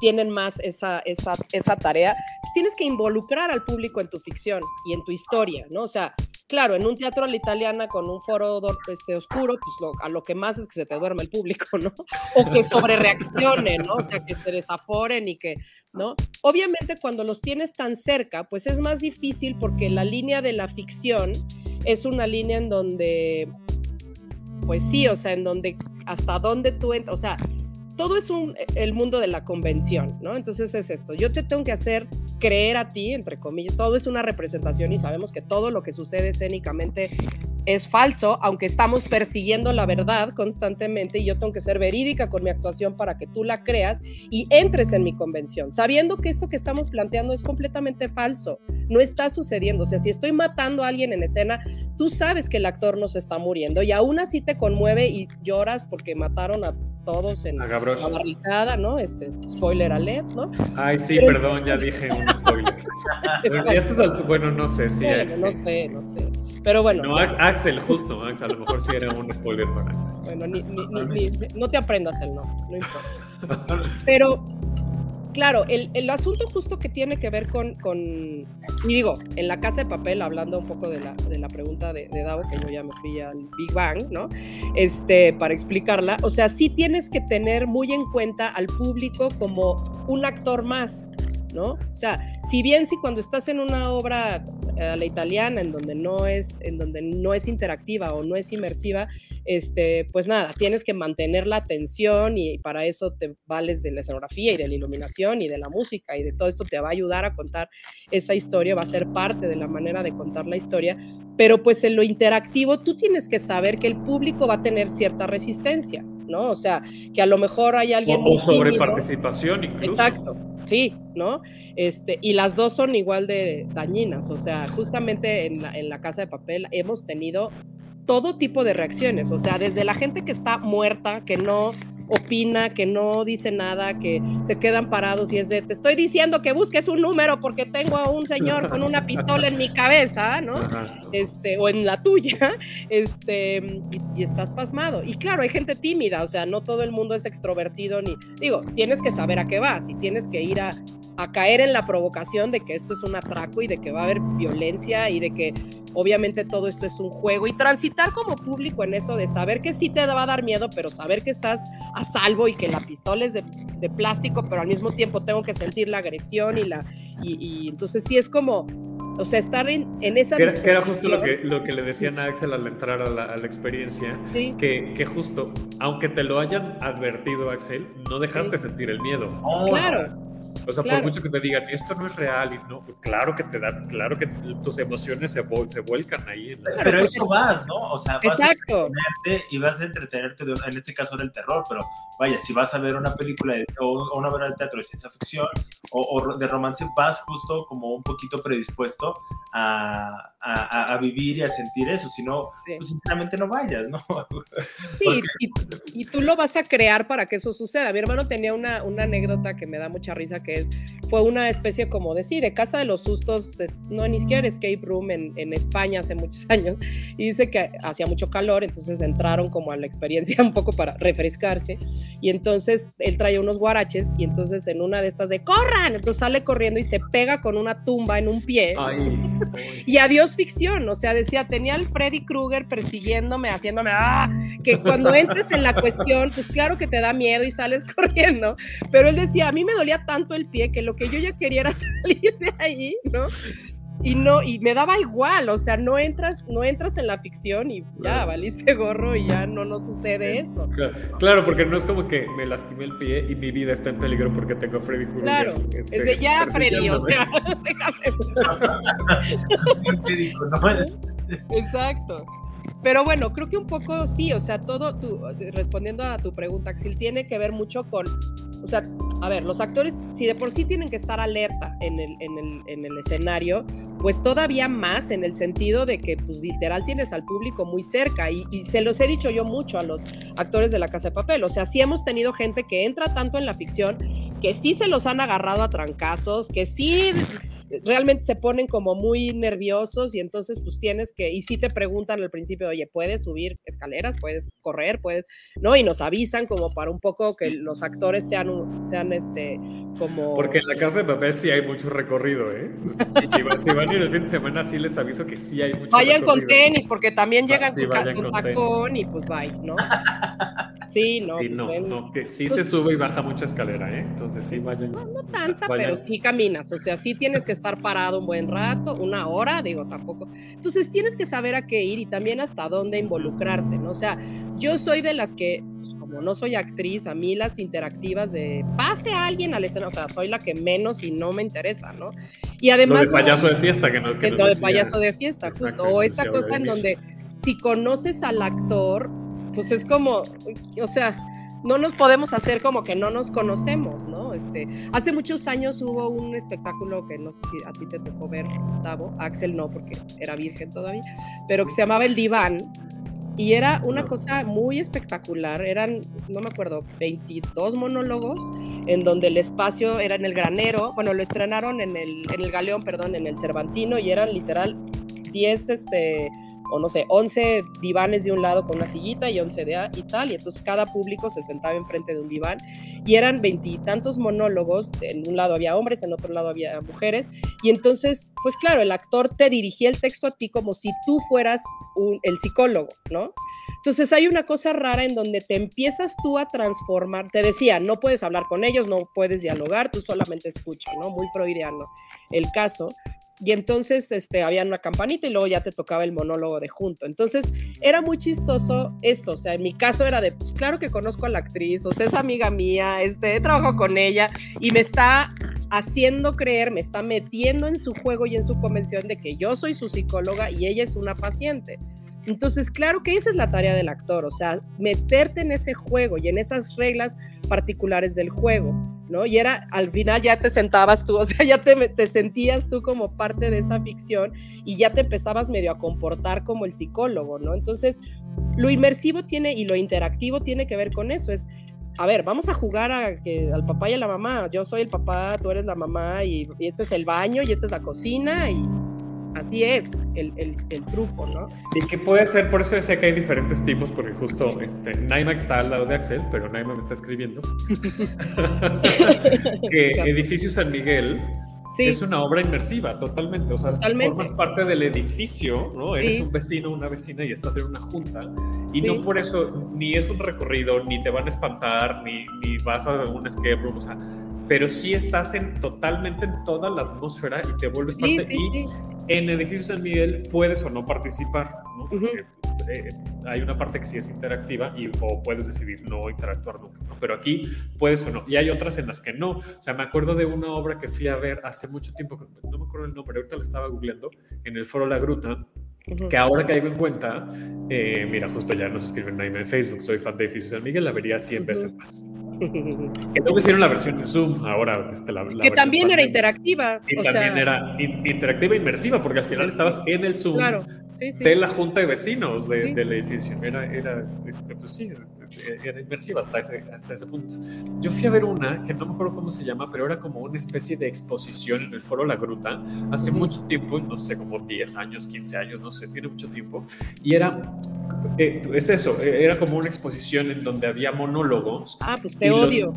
Speaker 3: tienen más esa, esa, esa tarea, pues tienes que involucrar al público en tu ficción y en tu historia, ¿no? O sea, claro, en un teatro a la italiana con un foro este, oscuro, pues a lo que más es que se te duerme el público, ¿no? O que sobre reaccione, ¿no? O sea, que se desaforen y que, ¿no? Obviamente cuando los tienes tan cerca, pues es más difícil porque la línea de la ficción es una línea en donde, pues sí, o sea, en donde hasta dónde tú entras, o sea, todo es un, el mundo de la convención, ¿no? Entonces es esto, yo te tengo que hacer creer a ti, entre comillas, todo es una representación y sabemos que todo lo que sucede escénicamente es falso, aunque estamos persiguiendo la verdad constantemente y yo tengo que ser verídica con mi actuación para que tú la creas y entres en mi convención, sabiendo que esto que estamos planteando es completamente falso, no está sucediendo. O sea, si estoy matando a alguien en escena, tú sabes que el actor no se está muriendo y aún así te conmueve y lloras porque mataron a todos en la barricada, ¿no? Este, spoiler alert, ¿no?
Speaker 1: Ay, sí, perdón, ya dije un spoiler. bueno, no sé, sí.
Speaker 3: no sé, no sé. Pero bueno.
Speaker 1: no, Axel, justo, Axel, a lo mejor sí era un spoiler para Axel.
Speaker 3: Bueno, ni, ni, no te aprendas el no, no importa. Pero claro, el, el, asunto justo que tiene que ver con, con, y digo, en la casa de papel, hablando un poco de la, de la pregunta de, de que yo ya me fui al Big Bang, ¿no? Este, para explicarla, o sea, sí tienes que tener muy en cuenta al público como un actor más, ¿no? O sea, si bien si cuando estás en una obra eh, a la italiana en donde no es en donde no es interactiva o no es inmersiva, este, pues nada, tienes que mantener la atención y para eso te vales de la escenografía y de la iluminación y de la música y de todo esto te va a ayudar a contar esa historia, va a ser parte de la manera de contar la historia, pero pues en lo interactivo tú tienes que saber que el público va a tener cierta resistencia, ¿no? O sea, que a lo mejor hay alguien...
Speaker 1: O, sobre participación incluso.
Speaker 3: Exacto, sí, ¿no? Este, y las dos son igual de dañinas, o sea, justamente en la, en la casa de papel hemos tenido todo tipo de reacciones, o sea, desde la gente que está muerta, que no opina, que no dice nada, que se quedan parados y es de, te estoy diciendo que busques un número porque tengo a un señor con una pistola en mi cabeza, ¿no? Este, o en la tuya, este, y, estás pasmado. Y claro, hay gente tímida, o sea, no todo el mundo es extrovertido ni, digo, tienes que saber a qué vas y tienes que ir a, a caer en la provocación de que esto es un atraco y de que va a haber violencia y de que obviamente todo esto es un juego y transitar como público en eso de saber que sí te va a dar miedo, pero saber que estás a salvo y que la pistola es de, plástico, pero al mismo tiempo tengo que sentir la agresión y la... Y, entonces sí es como, o sea, estar en, en esa...
Speaker 1: Que era, justo lo que, lo que le decían a Axel al entrar a la, experiencia, que, que, justo, aunque te lo hayan advertido Axel, no dejaste sentir el miedo.
Speaker 3: claro.
Speaker 1: O sea, por mucho que te digan, esto no es real, y no, claro que te da, claro que tus emociones se, se vuelcan ahí.
Speaker 2: pero eso vas, ¿no? O sea, vas a entretenerte y vas a entretenerte, en este caso del terror, pero vaya, si vas a ver una película o una obra de teatro de ciencia ficción o, de romance, vas justo como un poquito predispuesto a, a, vivir y a sentir eso, si no, pues sinceramente no vayas, ¿no?
Speaker 3: Sí, y, tú lo vas a crear para que eso suceda. Mi hermano tenía una, una anécdota que me da mucha risa, que fue una especie como de, sí, de casa de los sustos, no ni siquiera escape room en, en España hace muchos años, y dice que hacía mucho calor, entonces entraron como a la experiencia un poco para refrescarse, y entonces él traía unos guaraches, y entonces en una de estas de, corran, entonces sale corriendo y se pega con una tumba en un pie, y adiós ficción, o sea, decía, tenía al Freddy Krueger persiguiéndome, haciéndome, ¡ah! que cuando entres en la cuestión, pues claro que te da miedo y sales corriendo, pero él decía, a mí me dolía tanto el pie que lo que yo ya quería era salir de ahí, ¿no? Y no, y me daba igual, o sea, no entras, no entras en la ficción y ya valiste gorro y ya no nos sucede eso.
Speaker 1: Claro, porque no es como que me lastimé el pie y mi vida está en peligro porque tengo a Freddy Krueger.
Speaker 3: Claro, este, es de ya Freddy, o sea, déjame. Exacto. Pero bueno, creo que un poco sí, o sea, todo, tu, respondiendo a tu pregunta, Axel, tiene que ver mucho con, o sea, a ver, los actores, si de por sí tienen que estar alerta en el, en el, en el escenario, pues todavía más en el sentido de que, pues literal, tienes al público muy cerca y, y se los he dicho yo mucho a los actores de la Casa de Papel, o sea, sí hemos tenido gente que entra tanto en la ficción que sí se los han agarrado a trancazos, que sí realmente se ponen como muy nerviosos y entonces pues tienes que, y si te preguntan al principio, oye, ¿puedes subir escaleras? ¿Puedes correr? ¿Puedes? ¿No? Y nos avisan como para un poco que los actores sean, sean este, como...
Speaker 1: Porque en la casa de papel sí hay mucho recorrido, ¿eh? Si, van, si van a ir el fin de semana, sí les aviso que sí hay mucho
Speaker 3: Vayan con tenis, porque también llegan con, tacón y pues bye, ¿no? Sí, no.
Speaker 1: Sí, pues no, que sí se pues sube y baja mucha escalera, ¿eh? Entonces sí vayan.
Speaker 3: No, no tanta, pero sí caminas. O sea, sí tienes que estar parado un buen rato, una hora, digo, tampoco. Entonces tienes que saber a qué ir y también hasta dónde involucrarte, ¿no? O sea, yo soy de las que, pues, como no soy actriz, a mí las interactivas de pase a alguien al escenario, o sea, soy la que menos y no me interesa, ¿no? Y además.
Speaker 1: Lo de payaso de fiesta, que no. Que
Speaker 3: lo de payaso de fiesta, justo. O esta cosa en donde si conoces al actor, pues es como, o sea, no nos podemos hacer como que no nos conocemos, ¿no? Este, hace muchos años hubo un espectáculo que no sé si a ti te tocó ver, Tavo, Axel no, porque era virgen todavía, pero que se llamaba El Diván, y era una cosa muy espectacular, eran, no me acuerdo, 22 monólogos, en donde el espacio era en el granero, bueno, lo estrenaron en el, en el Galeón, perdón, en el Cervantino, y eran literal 10, este o no sé, 11 divanes de un lado con una sillita y 11 de y tal, y entonces cada público se sentaba enfrente de un diván y eran veintitantos monólogos, en un lado había hombres, en otro lado había mujeres, y entonces, pues claro, el actor te dirigía el texto a ti como si tú fueras el psicólogo, ¿no? Entonces hay una cosa rara en donde te empiezas tú a transformar. Te decía, no puedes hablar con ellos, no puedes dialogar, tú solamente escuchas, ¿no? Muy freudiano el caso. Y entonces este, había una campanita y luego ya te tocaba el monólogo de junto. Entonces era muy chistoso esto. O sea, en mi caso era de, pues claro que conozco a la actriz, o sea, es amiga mía, este, trabajo con ella y me está haciendo creer, me está metiendo en su juego y en su convención de que yo soy su psicóloga y ella es una paciente. Entonces, claro que esa es la tarea del actor, o sea, meterte en ese juego y en esas reglas particulares del juego. ¿No? Y era, al final ya te sentabas tú, o sea, ya te, te, sentías tú como parte de esa ficción y ya te empezabas medio a comportar como el psicólogo, ¿no? Entonces, lo inmersivo tiene y lo interactivo tiene que ver con eso, es, a ver, vamos a jugar a que, al papá y a la mamá, yo soy el papá, tú eres la mamá y, y este es el baño y esta es la cocina y así es el, el, el, truco, ¿no?
Speaker 1: Y que puede ser, por eso decía que hay diferentes tipos, porque justo este, Naima está al lado de Axel, pero Naima me está escribiendo. que Edificio San Miguel sí. es una obra inmersiva, totalmente. O sea, totalmente. formas parte del edificio, ¿no? Sí. Eres un vecino, una vecina y estás en una junta. Y sí. no por eso ni es un recorrido, ni te van a espantar, ni, ni vas a un escape room, o sea, pero sí estás en, totalmente en toda la atmósfera y te vuelves parte. y en Edificio San Miguel puedes o no participar, ¿no? Porque, eh, hay una parte que sí es interactiva y o puedes decidir no interactuar nunca, ¿no? Pero aquí puedes o no. Y hay otras en las que no. O sea, me acuerdo de una obra que fui a ver hace mucho tiempo, no me acuerdo el nombre, ahorita la estaba googleando, en el foro La Gruta, que ahora caigo en cuenta, eh, mira, justo ya nos escriben ahí en Facebook, soy fan de Edificio San Miguel, la vería 100 veces más. Que luego hicieron la versión en Zoom, ahora este, la, la
Speaker 3: Que también era interactiva.
Speaker 1: Y también sea... era in, interactiva e inmersiva, porque al final estabas en el Zoom
Speaker 3: claro. Sí, sí.
Speaker 1: de la junta de vecinos de, sí. del edificio. Era, era este, pues sí, este, era inmersiva hasta ese, hasta ese punto. Yo fui a ver una, que no me acuerdo cómo se llama, pero era como una especie de exposición en el Foro La Gruta, hace mucho tiempo, no sé, como 10 años, 15 años, no sé, tiene mucho tiempo. Y era, eh, es eso, era como una exposición en donde había monólogos.
Speaker 3: Ah, pues te odio.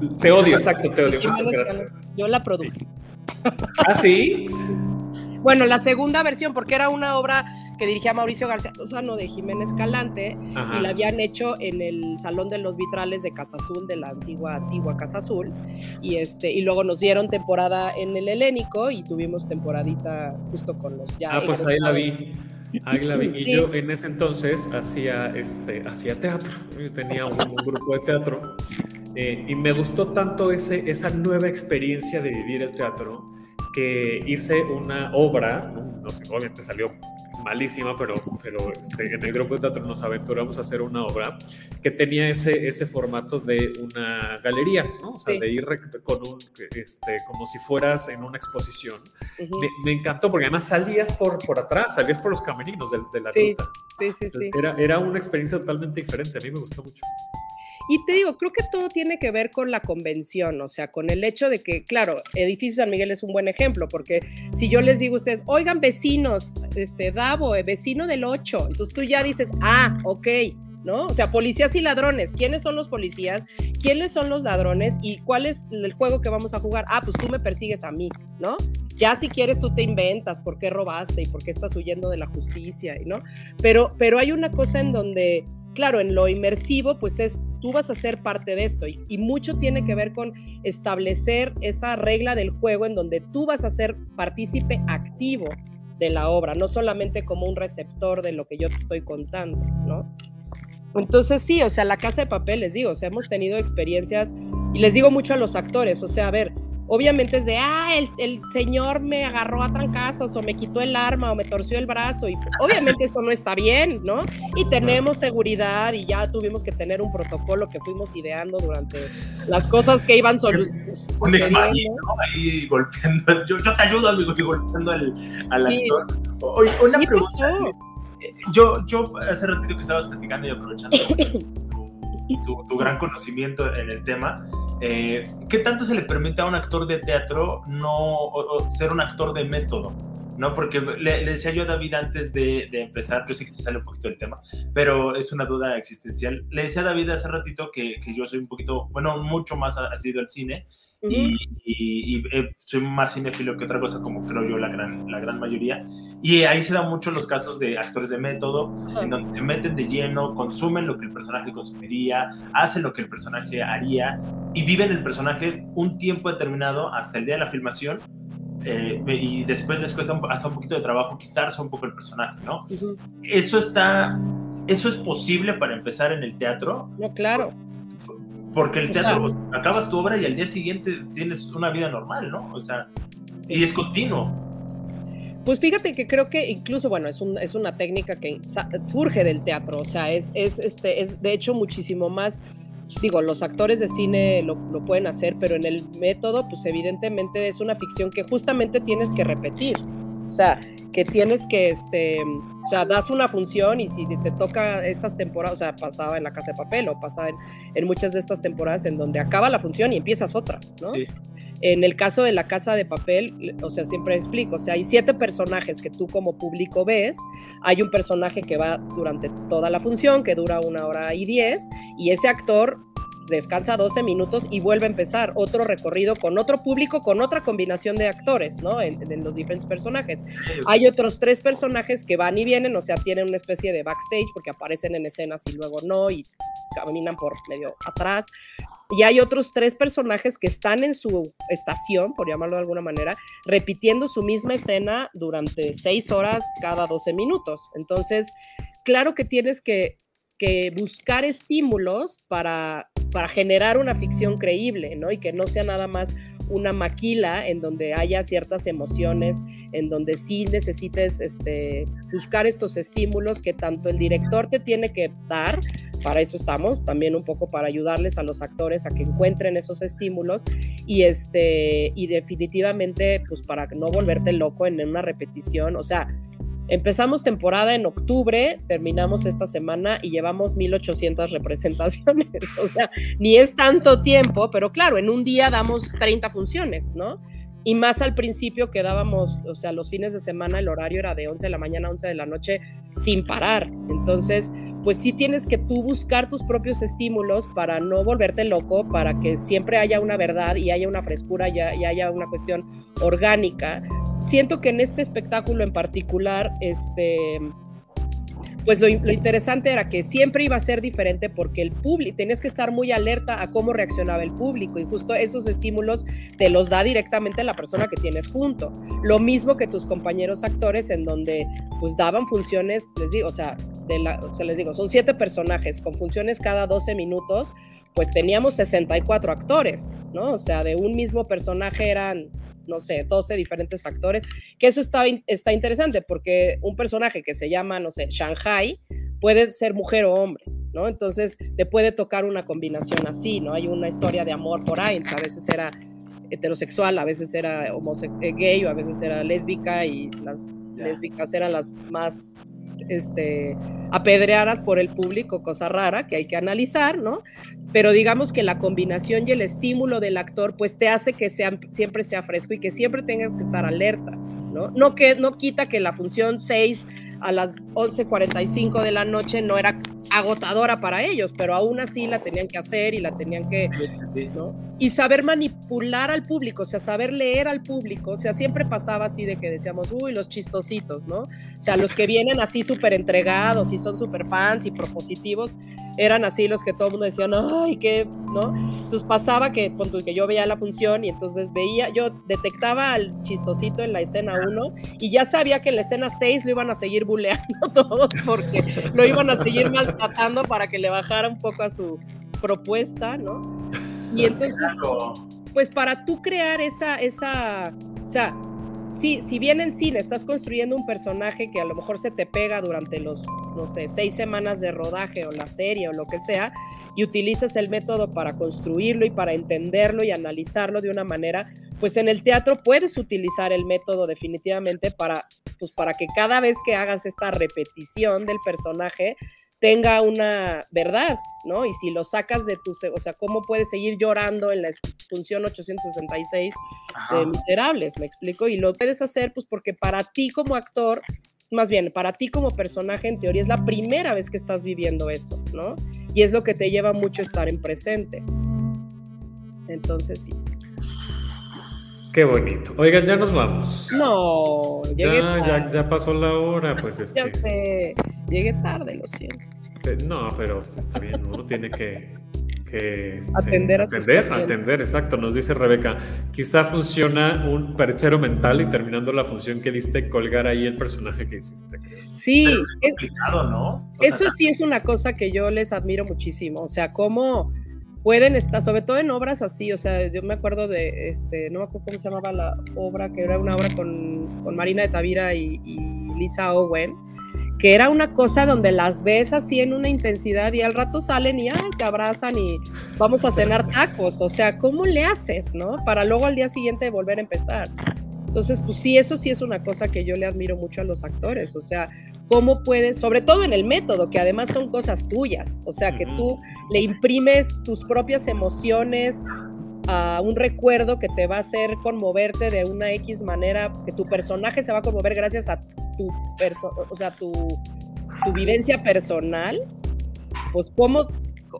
Speaker 1: Los, te odio, exacto, te odio. Muchas gracias.
Speaker 3: Yo la produje.
Speaker 1: Sí. ¿Ah, sí?
Speaker 3: Bueno, la segunda versión, porque era una obra que dirigía Mauricio García Lozano de Jiménez Calante Ajá. y la habían hecho en el Salón de los Vitrales de Casa Azul, de la antigua, antigua Casa Azul. Y, este, y luego nos dieron temporada en el Helénico y tuvimos temporadita justo con los ya.
Speaker 1: Ah, pues ahí la vi. Ahí la vi. Y sí. yo en ese entonces hacía, este, hacía teatro. Yo tenía un, un grupo de teatro. Eh, y me gustó tanto ese, esa nueva experiencia de vivir el teatro que hice una obra, no, sé, obviamente salió malísima, pero, pero este, en el grupo de teatro nos aventuramos a hacer una obra que tenía ese, ese formato de una galería, ¿no? O sea, sí. de ir con un, este, como si fueras en una exposición. Uh -huh. me, me, encantó porque además salías por, por atrás, salías por los camerinos de, de la
Speaker 3: sí,
Speaker 1: ruta.
Speaker 3: Sí, sí, Entonces,
Speaker 1: sí. Era, era una experiencia totalmente diferente, a mí me gustó mucho.
Speaker 3: Y te digo, creo que todo tiene que ver con la convención, o sea, con el hecho de que, claro, Edificio San Miguel es un buen ejemplo, porque si yo les digo a ustedes, oigan, vecinos, este, Davo, eh, vecino del 8, entonces tú ya dices, ah, ok, ¿no? O sea, policías y ladrones, ¿quiénes son los policías? ¿Quiénes son los ladrones? ¿Y cuál es el juego que vamos a jugar? Ah, pues tú me persigues a mí, ¿no? Ya si quieres tú te inventas por qué robaste y por qué estás huyendo de la justicia, ¿no? Pero, pero hay una cosa en donde claro, en lo inmersivo, pues es, tú vas a ser parte de esto y, mucho tiene que ver con establecer esa regla del juego en donde tú vas a ser partícipe activo de la obra, no solamente como un receptor de lo que yo te estoy contando, ¿no? Entonces sí, o sea, la casa de papel, les digo, o sea, hemos tenido experiencias y les digo mucho a los actores, o sea, a ver, obviamente es de, ah, el, el, señor me agarró a trancazos o me quitó el arma o me torció el brazo y obviamente eso no está bien, ¿no? Y tenemos seguridad y ya tuvimos que tener un protocolo que fuimos ideando durante las cosas que iban sobre...
Speaker 2: Un ¿no? ahí golpeando, yo, yo, te ayudo, amigo, y golpeando al, al actor. Sí. Una pregunta. Pasó? Yo, yo hace ratito que estabas platicando y aprovechando tu, tu, tu gran conocimiento en el tema, eh, ¿qué tanto se le permite a un actor de teatro no ser un actor de método? ¿no? Porque le, le, decía yo a David antes de, empezar, yo sé que se sale un poquito del tema, pero es una duda existencial. Le decía a David hace ratito que, que yo soy un poquito, bueno, mucho más asido al cine uh -huh. y, y, y eh, soy más cinéfilo que otra cosa, como creo yo la gran, la gran mayoría. Y ahí se dan mucho los casos de actores de método, uh -huh. en donde se meten de lleno, consumen lo que el personaje consumiría, hacen lo que el personaje haría y viven el personaje un tiempo determinado hasta el día de la filmación eh, y después les cuesta hasta un poquito de trabajo quitarse un poco el personaje, ¿no? Uh -huh. Eso está, eso es posible para empezar en el teatro.
Speaker 3: No, claro.
Speaker 2: Porque el teatro, pues, acabas tu obra y al día siguiente tienes una vida normal, ¿no? O sea, y es continuo.
Speaker 3: Pues fíjate que creo que incluso, bueno, es, un, es una técnica que surge del teatro, o sea, es, es, este, es de hecho muchísimo más digo, los actores de cine lo, lo, pueden hacer, pero en el método, pues evidentemente es una ficción que justamente tienes que repetir. O sea, que tienes que, este, sea, das una función y si te toca estas temporadas, o sea, pasaba en La Casa de Papel o pasaba en, en muchas de estas temporadas en donde acaba la función y empiezas otra, ¿no? Sí. En el caso de la casa de papel, o sea, siempre explico, o sea, hay siete personajes que tú como público ves, hay un personaje que va durante toda la función, que dura una hora y diez, y ese actor descansa 12 minutos y vuelve a empezar otro recorrido con otro público, con otra combinación de actores, ¿no? En, en, los diferentes personajes. Hay otros tres personajes que van y vienen, o sea, tienen una especie de backstage porque aparecen en escenas y luego no, y caminan por medio atrás. Y hay otros tres personajes que están en su estación, por llamarlo de alguna manera, repitiendo su misma escena durante seis horas cada 12 minutos. Entonces, claro que tienes que, que buscar estímulos para, para generar una ficción creíble, ¿no? Y que no sea nada más una maquila en donde haya ciertas emociones, en donde sí necesites este, buscar estos estímulos que tanto el director te tiene que dar, para eso estamos, también un poco para ayudarles a los actores a que encuentren esos estímulos y, este, y definitivamente pues para no volverte loco en una repetición, o sea, Empezamos temporada en octubre, terminamos esta semana y llevamos 1800 representaciones. O sea, ni es tanto tiempo, pero claro, en un día damos 30 funciones, ¿no? Y más al principio que dábamos, o sea, los fines de semana el horario era de 11 de la mañana a 11 de la noche sin parar. Entonces, pues sí tienes que tú buscar tus propios estímulos para no volverte loco, para que siempre haya una verdad y haya una frescura y haya una cuestión orgánica siento que en este espectáculo en particular, este, pues lo, interesante era que siempre iba a ser diferente porque el público, tenías que estar muy alerta a cómo reaccionaba el público y justo esos estímulos te los da directamente la persona que tienes junto. Lo mismo que tus compañeros actores en donde pues daban funciones, les digo, o sea, de la, o sea, les digo, son siete personajes con funciones cada 12 minutos, pues teníamos 64 actores, ¿no? O sea, de un mismo personaje eran no sé, 12 diferentes actores, que eso está, está interesante porque un personaje que se llama, no sé, Shanghai, puede ser mujer o hombre, ¿no? Entonces te puede tocar una combinación así, ¿no? Hay una historia de amor por ahí, a veces era heterosexual, a veces era eh, gay o a veces era lésbica y las lésbicas eran las más este, apedreadas por el público, cosa rara que hay que analizar, ¿no? Pero digamos que la combinación y el estímulo del actor, pues te hace que siempre sea fresco y que siempre tengas que estar alerta, ¿no? No, que, no quita que la función 6 a las 11:45 de la noche no era agotadora para ellos, pero aún así la tenían que hacer y la tenían que, ¿no? Y saber manipular al público, o sea, saber leer al público, o sea, siempre pasaba así de que decíamos, uy, los chistositos, ¿no? O sea, los que vienen así súper entregados y son súper fans y propositivos, eran así los que todo el mundo decía, ay, qué, ¿no? Entonces pasaba que, que yo veía la función y entonces veía, yo detectaba al chistosito en la escena 1 y ya sabía que en la escena 6 lo iban a seguir buleando todos porque lo iban a seguir maltratando para que le bajara un poco a su propuesta, ¿no? Y entonces, pues para tú crear esa, esa, o sea, sí, si bien en cine estás construyendo un personaje que a lo mejor se te pega durante los, no sé, seis semanas de rodaje o la serie o lo que sea, y utilizas el método para construirlo y para entenderlo y analizarlo de una manera, pues en el teatro puedes utilizar el método definitivamente para, pues para que cada vez que hagas esta repetición del personaje, tenga una verdad, ¿no? Y si lo sacas de tu, o sea, ¿cómo puedes seguir llorando en la función 866 de Miserables? ¿Me explico? Y lo puedes hacer, pues porque para ti como actor, más bien, para ti como personaje, en teoría es la primera vez que estás viviendo eso, ¿no? Y es lo que te lleva mucho estar en presente. Entonces, sí.
Speaker 1: Qué bonito. Oigan, ya nos vamos.
Speaker 3: No,
Speaker 1: llegué ya, ya, ya, pasó la hora, pues es
Speaker 3: ya
Speaker 1: que.
Speaker 3: Sé. Llegué tarde, lo siento.
Speaker 1: No, pero pues, está bien, uno tiene que, que este,
Speaker 3: atender a
Speaker 1: atender, atender, exacto. Nos dice Rebeca, quizá funciona un perchero mental y terminando la función que diste, colgar ahí el personaje que hiciste.
Speaker 3: Sí,
Speaker 2: es complicado, ¿no?
Speaker 3: O eso sea, sí es una cosa que yo les admiro muchísimo. O sea, cómo pueden estar, sobre todo en obras así, o sea, yo me acuerdo de, este, no me acuerdo cómo se llamaba la obra, que era una obra con, con Marina de Tavira y, y Lisa Owen, que era una cosa donde las ves así en una intensidad y al rato salen y ay, te abrazan y vamos a cenar tacos. O sea, ¿cómo le haces, no? Para luego al día siguiente volver a empezar. Entonces, pues sí, eso sí es una cosa que yo le admiro mucho a los actores. O sea, cómo puedes, sobre todo en el método, que además son cosas tuyas. O sea, que tú le imprimes tus propias emociones, a un recuerdo que te va a hacer conmoverte de una X manera, que tu personaje se va a conmover gracias a tu, o sea, tu, tu vivencia personal, pues cómo,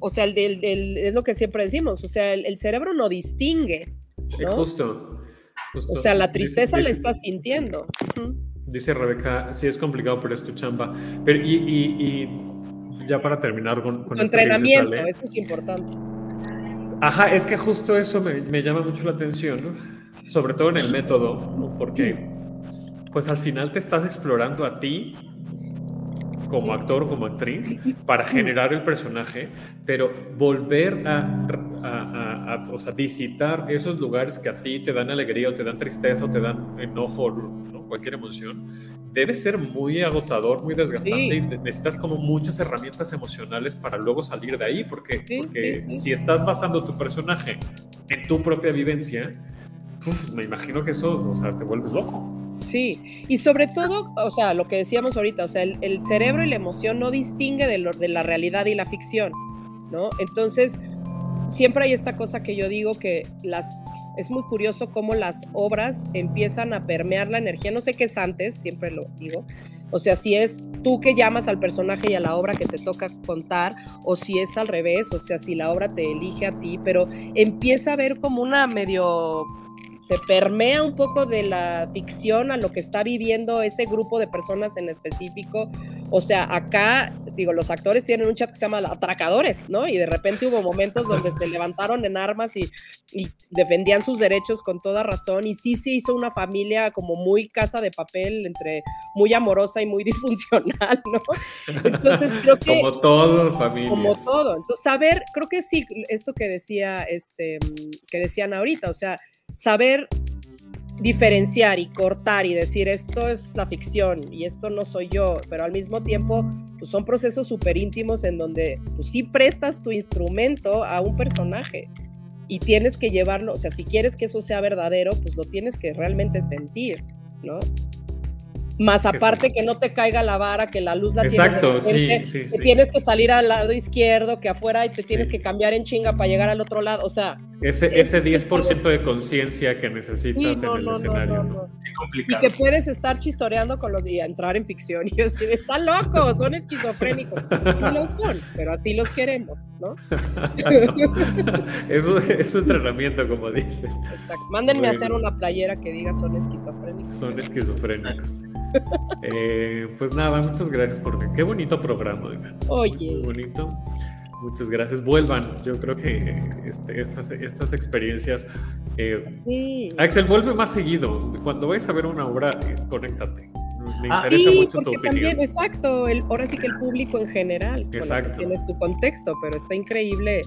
Speaker 3: o sea, el, es lo que siempre decimos, o sea, el, cerebro no distingue.
Speaker 1: Justo,
Speaker 3: O sea, la tristeza la estás sintiendo.
Speaker 1: Dice Rebeca, sí es complicado, pero es tu chamba. Pero, y, ya para terminar con, con
Speaker 3: entrenamiento, eso es importante.
Speaker 1: Ajá, es que justo eso me, llama mucho la atención, ¿no? sobre todo en el método, porque pues al final te estás explorando a ti como actor o como actriz para generar el personaje, pero volver a, a, visitar esos lugares que a ti te dan alegría o te dan tristeza o te dan enojo, ¿no? cualquier emoción, debe ser muy agotador, muy desgastante y necesitas como muchas herramientas emocionales para luego salir de ahí, porque, si estás basando tu personaje en tu propia vivencia, me imagino que eso, o sea, te vuelves loco.
Speaker 3: Sí, y sobre todo, o sea, lo que decíamos ahorita, o sea, el, cerebro y la emoción no distingue de, lo, de la realidad y la ficción, ¿no? Entonces, siempre hay esta cosa que yo digo que las es muy curioso cómo las obras empiezan a permear la energía. No sé qué es antes, siempre lo digo. O sea, si es tú que llamas al personaje y a la obra que te toca contar, o si es al revés, o sea, si la obra te elige a ti, pero empieza a ver como una medio se permea un poco de la ficción a lo que está viviendo ese grupo de personas en específico. O sea, acá, digo, los actores tienen un chat que se llama Atracadores, ¿no? Y de repente hubo momentos donde se levantaron en armas y, defendían sus derechos con toda razón. Y sí se hizo una familia como muy casa de papel, entre muy amorosa y muy disfuncional, ¿no?
Speaker 1: Entonces creo que... como todos familias.
Speaker 3: Como todo. Entonces, saber, creo que sí, esto que decía, este, que decían ahorita, o sea, saber diferenciar y cortar y decir esto es la ficción y esto no soy yo, pero al mismo tiempo pues son procesos súper íntimos en donde tú pues, sí prestas tu instrumento a un personaje y tienes que llevarlo, o sea, si quieres que eso sea verdadero, pues lo tienes que realmente sentir, ¿no? Más aparte que no te caiga la vara, que la luz la
Speaker 1: Exacto, tienes. sí, sí,
Speaker 3: que tienes que salir al lado izquierdo, que afuera y te tienes que cambiar en chinga para llegar al otro lado. O sea.
Speaker 1: Ese, ese 10% de conciencia que necesitas en el escenario.
Speaker 3: y que puedes estar chistoreando con los y entrar en ficción. Y decir, están locos, son esquizofrénicos. Y lo son, pero así los queremos, ¿no?
Speaker 1: eso es un entrenamiento, como dices.
Speaker 3: Exacto. Mándenme a hacer una playera que diga son esquizofrénicos.
Speaker 1: Son esquizofrénicos. Eh, pues nada, muchas gracias por qué bonito programa.
Speaker 3: Oye.
Speaker 1: Muy bonito. Muchas gracias. Vuelvan. Yo creo que este, estas, estas experiencias. Eh, Axel, vuelve más seguido. Cuando vayas a ver una obra, eh, conéctate. Me ah, interesa mucho tu opinión. También,
Speaker 3: exacto. El, ahora sí que el público en general. Exacto. Tienes tu contexto, pero está increíble.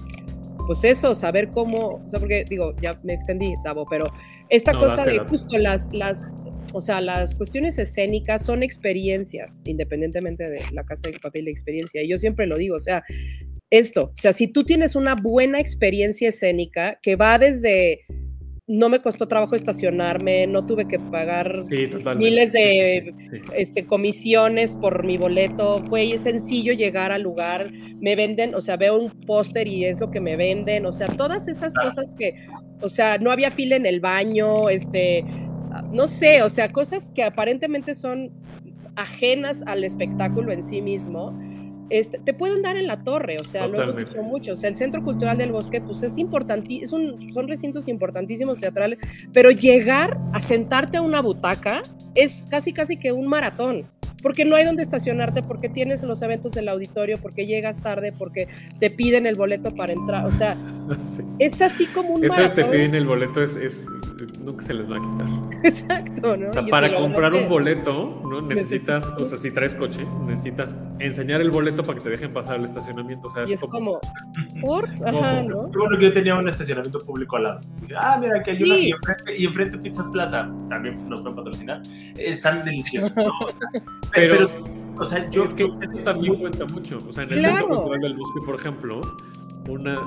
Speaker 3: Pues eso, saber cómo. O sea, porque digo, ya me extendí, Davo, pero esta cosa de justo las, las o sea, las cuestiones escénicas son experiencias, independientemente de la casa de papel de experiencia. Y yo siempre lo digo, o sea, esto, o sea, si tú tienes una buena experiencia escénica que va desde no me costó trabajo estacionarme, no tuve que pagar miles de este, comisiones por mi boleto, fue sencillo llegar al lugar, me venden, o sea, veo un póster y es lo que me venden, o sea, todas esas cosas que, o sea, no había fila en el baño, este, no sé, o sea, cosas que aparentemente son ajenas al espectáculo en sí mismo, este, te pueden dar en la torre, o sea, lo hemos dicho mucho, o sea, el Centro Cultural del Bosque, pues es importantísimo, son recintos importantísimos teatrales, pero llegar a sentarte a una butaca es casi, casi que un maratón porque no hay donde estacionarte, porque tienes los eventos del auditorio, porque llegas tarde, porque te piden el boleto para entrar, o sea, es así como un
Speaker 1: Eso de te piden el boleto es, es, nunca se les va a quitar.
Speaker 3: Exacto, ¿no?
Speaker 1: O sea, para comprar un boleto, ¿no? Necesitas, o sea, si traes coche, necesitas enseñar el boleto para que te dejen pasar al estacionamiento, o sea,
Speaker 3: es, como... ¿Por? Ajá, ¿no?
Speaker 2: Bueno, que yo tenía un estacionamiento público al lado. ah, mira, que hay una y enfrente, y Pizzas Plaza, también nos pueden patrocinar, están deliciosos, ¿no?
Speaker 1: Pero,
Speaker 2: o sea, yo...
Speaker 1: Es que eso también cuenta mucho. O sea, en el
Speaker 3: Claro.
Speaker 1: Centro Cultural del Bosque, por ejemplo, una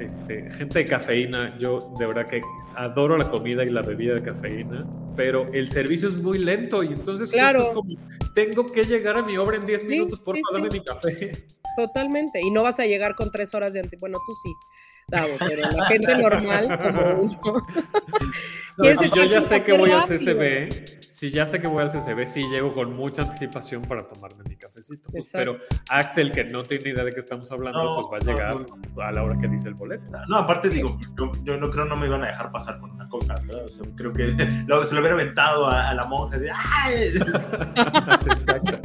Speaker 1: este, gente de cafeína, yo de verdad que adoro la comida y la bebida de cafeína, pero el servicio es muy lento y entonces
Speaker 3: Claro.
Speaker 1: es como, tengo que llegar a mi obra en 10
Speaker 3: Sí,
Speaker 1: minutos, por
Speaker 3: sí,
Speaker 1: favor, dame
Speaker 3: sí.
Speaker 1: mi café.
Speaker 3: Totalmente. Y no vas a llegar con tres horas de anti... Bueno, tú sí, Davo, pero la gente normal como uno.
Speaker 1: No,
Speaker 3: ¿Quieres
Speaker 1: si yo ya sé que voy al? CCB, si ya sé que voy al CCB, sí llego con mucha anticipación para tomarme mi cafecito. Pues, pero Axel, que no tiene idea de qué estamos hablando,
Speaker 2: No,
Speaker 1: pues va a llegar
Speaker 2: no.
Speaker 1: a la hora que dice el boleto.
Speaker 2: No, aparte digo, yo, yo no creo no me iban a dejar pasar con una coca, ¿verdad? O sea, creo que lo- se lo hubiera aventado a, a la monja así,
Speaker 1: Exacto.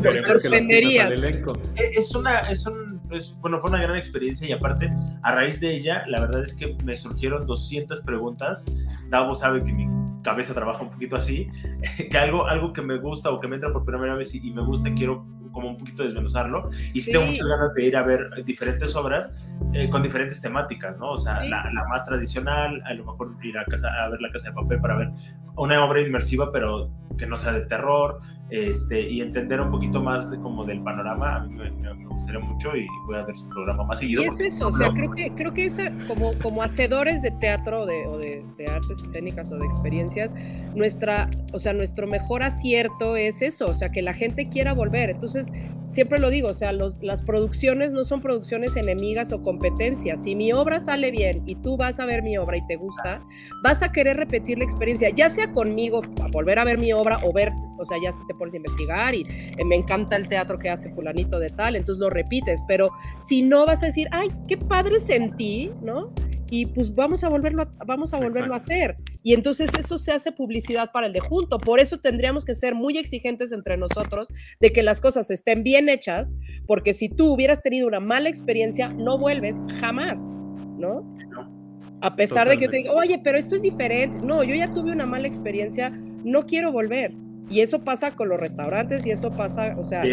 Speaker 1: Queremos que al elenco.
Speaker 2: es una, es un, es- bueno, fue una gran experiencia y aparte, a raíz de ella, la verdad es que me surgieron 200 preguntas. Davo sabe que mi cabeza trabaja un poquito así, que algo, algo que me gusta o que me entra por primera vez y, y me gusta, quiero como un poquito desmenuzarlo. Y sí,
Speaker 3: Sí.
Speaker 2: tengo muchas ganas de ir a ver diferentes obras eh, con diferentes temáticas, ¿no? O sea,
Speaker 3: Sí.
Speaker 2: la, la más tradicional, a lo mejor ir a, casa, a ver la casa de papel para ver una obra inmersiva, pero que no sea de terror, este, y entender un poquito más de, como del panorama, a mí me, me- me gustaría mucho y voy a ver su programa más seguido.
Speaker 3: Y es eso, o
Speaker 2: no
Speaker 3: sea,
Speaker 2: lo-
Speaker 3: creo que, creo que esa, como, como hacedores de teatro o de, o de, de artes escénicas o de experiencias, nuestra, o sea, nuestro mejor acierto es eso, o sea, que la gente quiera volver. Entonces, siempre lo digo, o sea, los, las producciones no son producciones enemigas o competencias. Si mi obra sale bien y tú vas a ver mi obra y te gusta, vas a querer repetir la experiencia, ya sea conmigo, a volver a ver mi obra o ver, o sea, ya se te pones a investigar y eh, me encanta el teatro que hace fulanito de tal, entonces lo repites, pero si no vas a decir, ay, qué padre sentí, ¿no? Y pues vamos a volverlo a, vamos a volverlo a hacer. Y entonces eso se hace publicidad para el de junto. Por eso tendríamos que ser muy exigentes entre nosotros de que las cosas estén bien hechas, porque si tú hubieras tenido una mala experiencia, no vuelves jamás, ¿no? A pesar de que yo te diga, oye, pero esto es diferente. No, yo ya tuve una mala experiencia, no quiero volver. Y eso pasa con los restaurantes y eso pasa, o sea,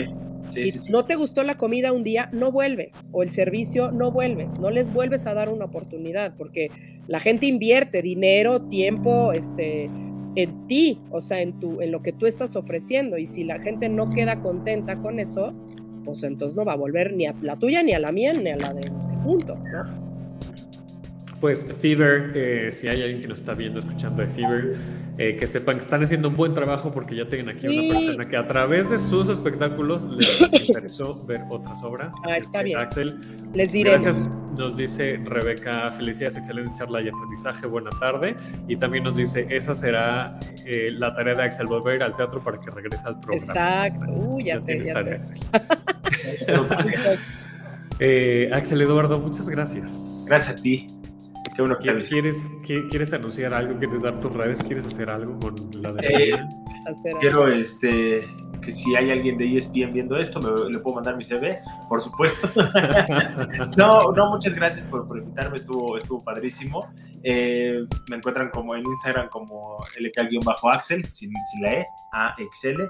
Speaker 2: Sí, sí,
Speaker 3: si
Speaker 2: sí,
Speaker 3: no te gustó la comida un día, no vuelves. O el servicio, no vuelves. No les vuelves a dar una oportunidad porque la gente invierte dinero, tiempo, este en ti, o sea, en tu en lo que tú estás ofreciendo y si la gente no queda contenta con eso, pues entonces no va a volver ni a la tuya ni a la mía ni a la de ¿no?
Speaker 1: Pues Fever, eh, si hay alguien que nos está viendo, escuchando de Fever, eh, que sepan que están haciendo un buen trabajo porque ya tienen aquí
Speaker 3: Sí.
Speaker 1: una persona que a través de sus espectáculos les interesó ver otras obras.
Speaker 3: Ah,
Speaker 1: Así es
Speaker 3: está
Speaker 1: que,
Speaker 3: bien.
Speaker 1: Axel,
Speaker 3: Les
Speaker 1: Gracias,
Speaker 3: diremos.
Speaker 1: nos dice Rebeca, felicidades, excelente charla y aprendizaje, buena tarde. Y también nos dice, esa será eh, la tarea de Axel, volver al teatro para que regrese al programa.
Speaker 3: Exacto. Uy, ya te-
Speaker 1: tienes
Speaker 3: ya
Speaker 1: tarea,
Speaker 3: te-
Speaker 1: Axel. Eh, Axel Eduardo, muchas gracias.
Speaker 2: Gracias a ti. Qué bueno que
Speaker 1: ¿Quieres,
Speaker 2: avisé.
Speaker 1: quieres, ¿Quieres anunciar algo? ¿Quieres dar tus redes? ¿Quieres hacer algo con la
Speaker 2: Eh,
Speaker 1: despedida?
Speaker 3: hacer
Speaker 2: Quiero este, que si hay alguien de ESPN viendo esto, me, le puedo mandar mi CV, por supuesto. no, no, muchas gracias por, por invitarme, estuvo, estuvo padrísimo. Eh, me encuentran como en Instagram como LK-Axel, sin, sin la E, AXL.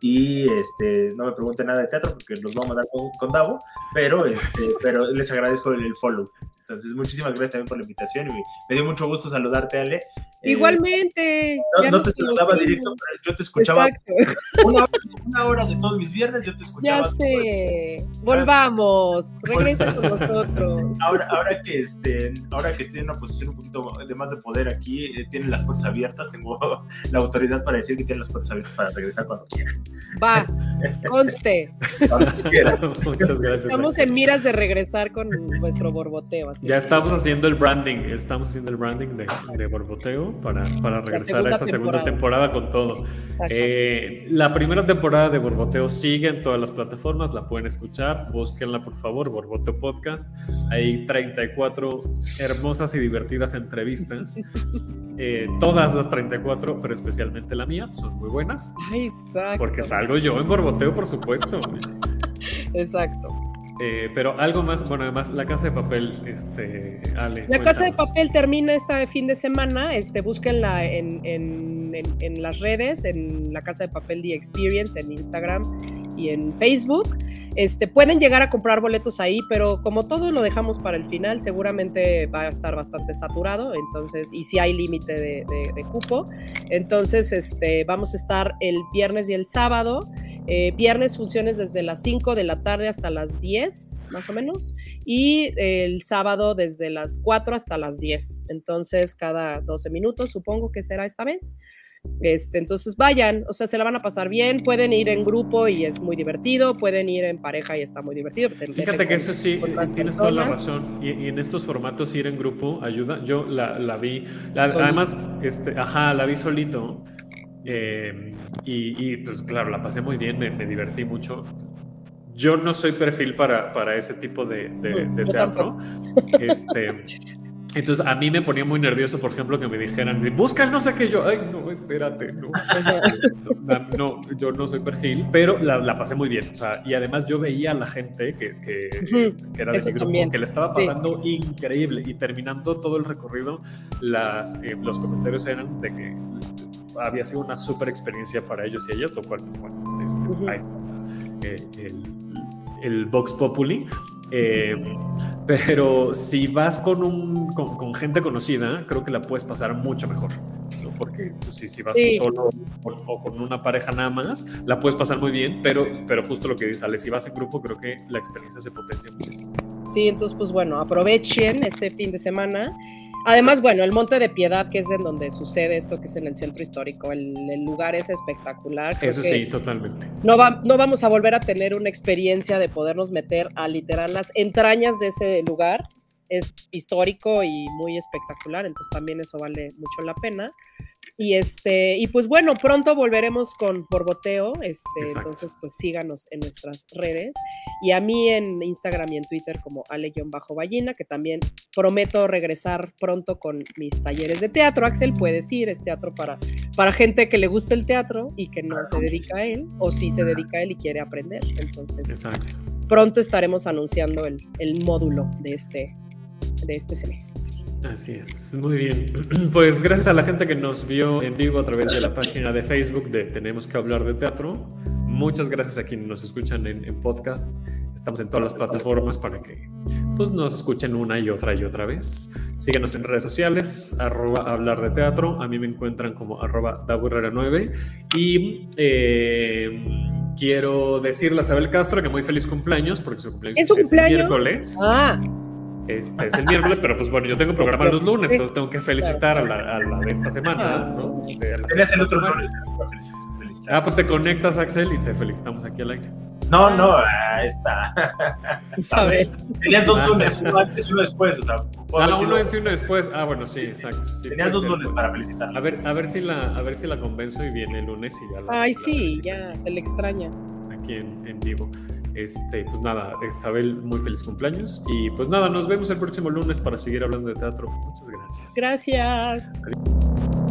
Speaker 2: Y este, no me pregunten nada de teatro porque los voy a mandar con, con Davo, pero, este, pero les agradezco el, el follow. Entonces, muchísimas gracias también por la invitación y me, dio mucho gusto saludarte, Ale. Eh,
Speaker 3: Igualmente.
Speaker 2: no,
Speaker 3: ya
Speaker 2: no
Speaker 3: nos
Speaker 2: te saludaba directo, pero yo te escuchaba
Speaker 3: Exacto.
Speaker 2: una hora, una hora de todos mis viernes, yo te
Speaker 3: Ya
Speaker 2: escuchaba.
Speaker 3: sé. Volvamos. Regresa con nosotros.
Speaker 2: Ahora, ahora que este, ahora que estoy en una posición un poquito de más de poder aquí, eh, tienen las puertas abiertas, tengo la autoridad para decir que tienen las puertas abiertas para regresar cuando quieran.
Speaker 3: Va, conste.
Speaker 2: Cuando quieran.
Speaker 1: Muchas gracias.
Speaker 3: Estamos en miras de regresar con nuestro borboteo.
Speaker 1: Ya estamos haciendo el branding, estamos haciendo el branding de, de Borboteo para, para regresar a esa segunda temporada con todo. Eh, la primera temporada de Borboteo sigue en todas las plataformas, la pueden escuchar, búsquenla por favor, Borboteo Podcast. Hay 34 hermosas y divertidas entrevistas. Eh, todas las 34, pero especialmente la mía, son muy buenas.
Speaker 3: Exacto.
Speaker 1: Porque salgo yo en Borboteo, por supuesto.
Speaker 3: Exacto.
Speaker 1: Eh, pero algo más, bueno, además, la casa de papel, este, Ale.
Speaker 3: La Casa de. Papel termina este fin de semana. Este, búsquenla en, en, en, en las redes, en la Casa de Papel The Experience, en Instagram y en Facebook. Este, pueden llegar a comprar boletos ahí, pero como todo lo dejamos para el final, seguramente va a estar bastante saturado. Entonces, y si hay límite de, de- de cupo. Entonces, este, vamos a estar el viernes y el sábado. Eh, viernes funciones desde las 5 de la tarde hasta las 10, más o menos. Y el sábado desde las 4 hasta las 10. Entonces, cada 12 minutos, supongo que será esta vez. Este, entonces vayan, o sea, se la van a pasar bien, pueden ir en grupo y es muy divertido, pueden ir en pareja y está muy divertido.
Speaker 1: Fíjate que eso sí, tienes toda la razón. Y, en estos formatos ir en grupo ayuda. Yo la, la vi, además, este, ajá, la vi solito. Eh, y, pues claro, la pasé muy bien, me, divertí mucho. Yo no soy perfil para, para ese tipo de, de teatro. Este, entonces a mí me ponía muy nervioso, por ejemplo, que me dijeran, busca no sé qué yo, ay, no, espérate, no. no, yo no soy perfil, pero la, pasé muy bien. O sea, y además yo veía a la gente que, que, era de mi grupo, que le estaba pasando increíble. Y terminando todo el recorrido, las, eh, los comentarios eran de que había sido una súper experiencia para ellos y ellas, lo cual, bueno, este, ahí está eh, el, el Vox Populi. Eh, pero si vas con, un, con, gente conocida, creo que la puedes pasar mucho mejor. Porque pues, si, si vas tú solo o, con una pareja nada más, la puedes pasar muy bien, pero, pero justo lo que dice Ale, si vas en grupo, creo que la experiencia se potencia muchísimo.
Speaker 3: Sí, entonces pues bueno, aprovechen este fin de semana Además, bueno, el Monte de Piedad, que es en donde sucede esto, que es en el centro histórico, el, lugar es espectacular.
Speaker 1: Eso sí, totalmente.
Speaker 3: No, va, no vamos a volver a tener una experiencia de podernos meter a literal las entrañas de ese lugar. Es histórico y muy espectacular, entonces también eso vale mucho la pena. Y este, y pues bueno, pronto volveremos con Borboteo. Este, entonces, pues síganos en nuestras redes. Y a mí en Instagram y en Twitter como ale-ballina, que también prometo regresar pronto con mis talleres de teatro. Axel, puedes ir, es teatro para, para gente que le gusta el teatro y que no se dedica a él, o si se dedica a él y quiere aprender. Entonces, pronto estaremos anunciando el, el módulo de este, de este semestre.
Speaker 1: Así es, muy bien. Pues gracias a la gente que nos vio en vivo a través de la página de Facebook de Tenemos que hablar de teatro. Muchas gracias a quienes nos escuchan en, podcast. Estamos en todas las plataformas para que pues, nos escuchen una y otra y otra vez. Síguenos en redes sociales, arroba hablar de teatro. A mí me encuentran como arroba 9 Y eh, quiero decirle a Isabel Castro que muy feliz cumpleaños, porque su cumpleaños
Speaker 3: es,
Speaker 1: el miércoles. Ah. Este es el miércoles, pero pues bueno, yo tengo programa los lunes, entonces tengo que felicitar a la, de esta semana, ¿no? Este, el otro lunes. Ah, pues te conectas, Axel, y te felicitamos aquí al aire.
Speaker 2: No, no, ahí está. A. Tenías dos lunes, uno antes y uno después, o sea.
Speaker 1: Ah, uno antes y uno después. Ah, bueno, sí, exacto.
Speaker 2: Tenías dos lunes pues. para felicitar.
Speaker 1: A ver, a ver si la, a ver si la convenzo y viene el lunes y ya
Speaker 3: la. Ay, sí, ya, se le extraña.
Speaker 1: Aquí en, en vivo. Este, pues nada, Isabel, muy feliz cumpleaños. Y pues nada, nos vemos el próximo lunes para seguir hablando de teatro. Muchas gracias.
Speaker 3: Gracias.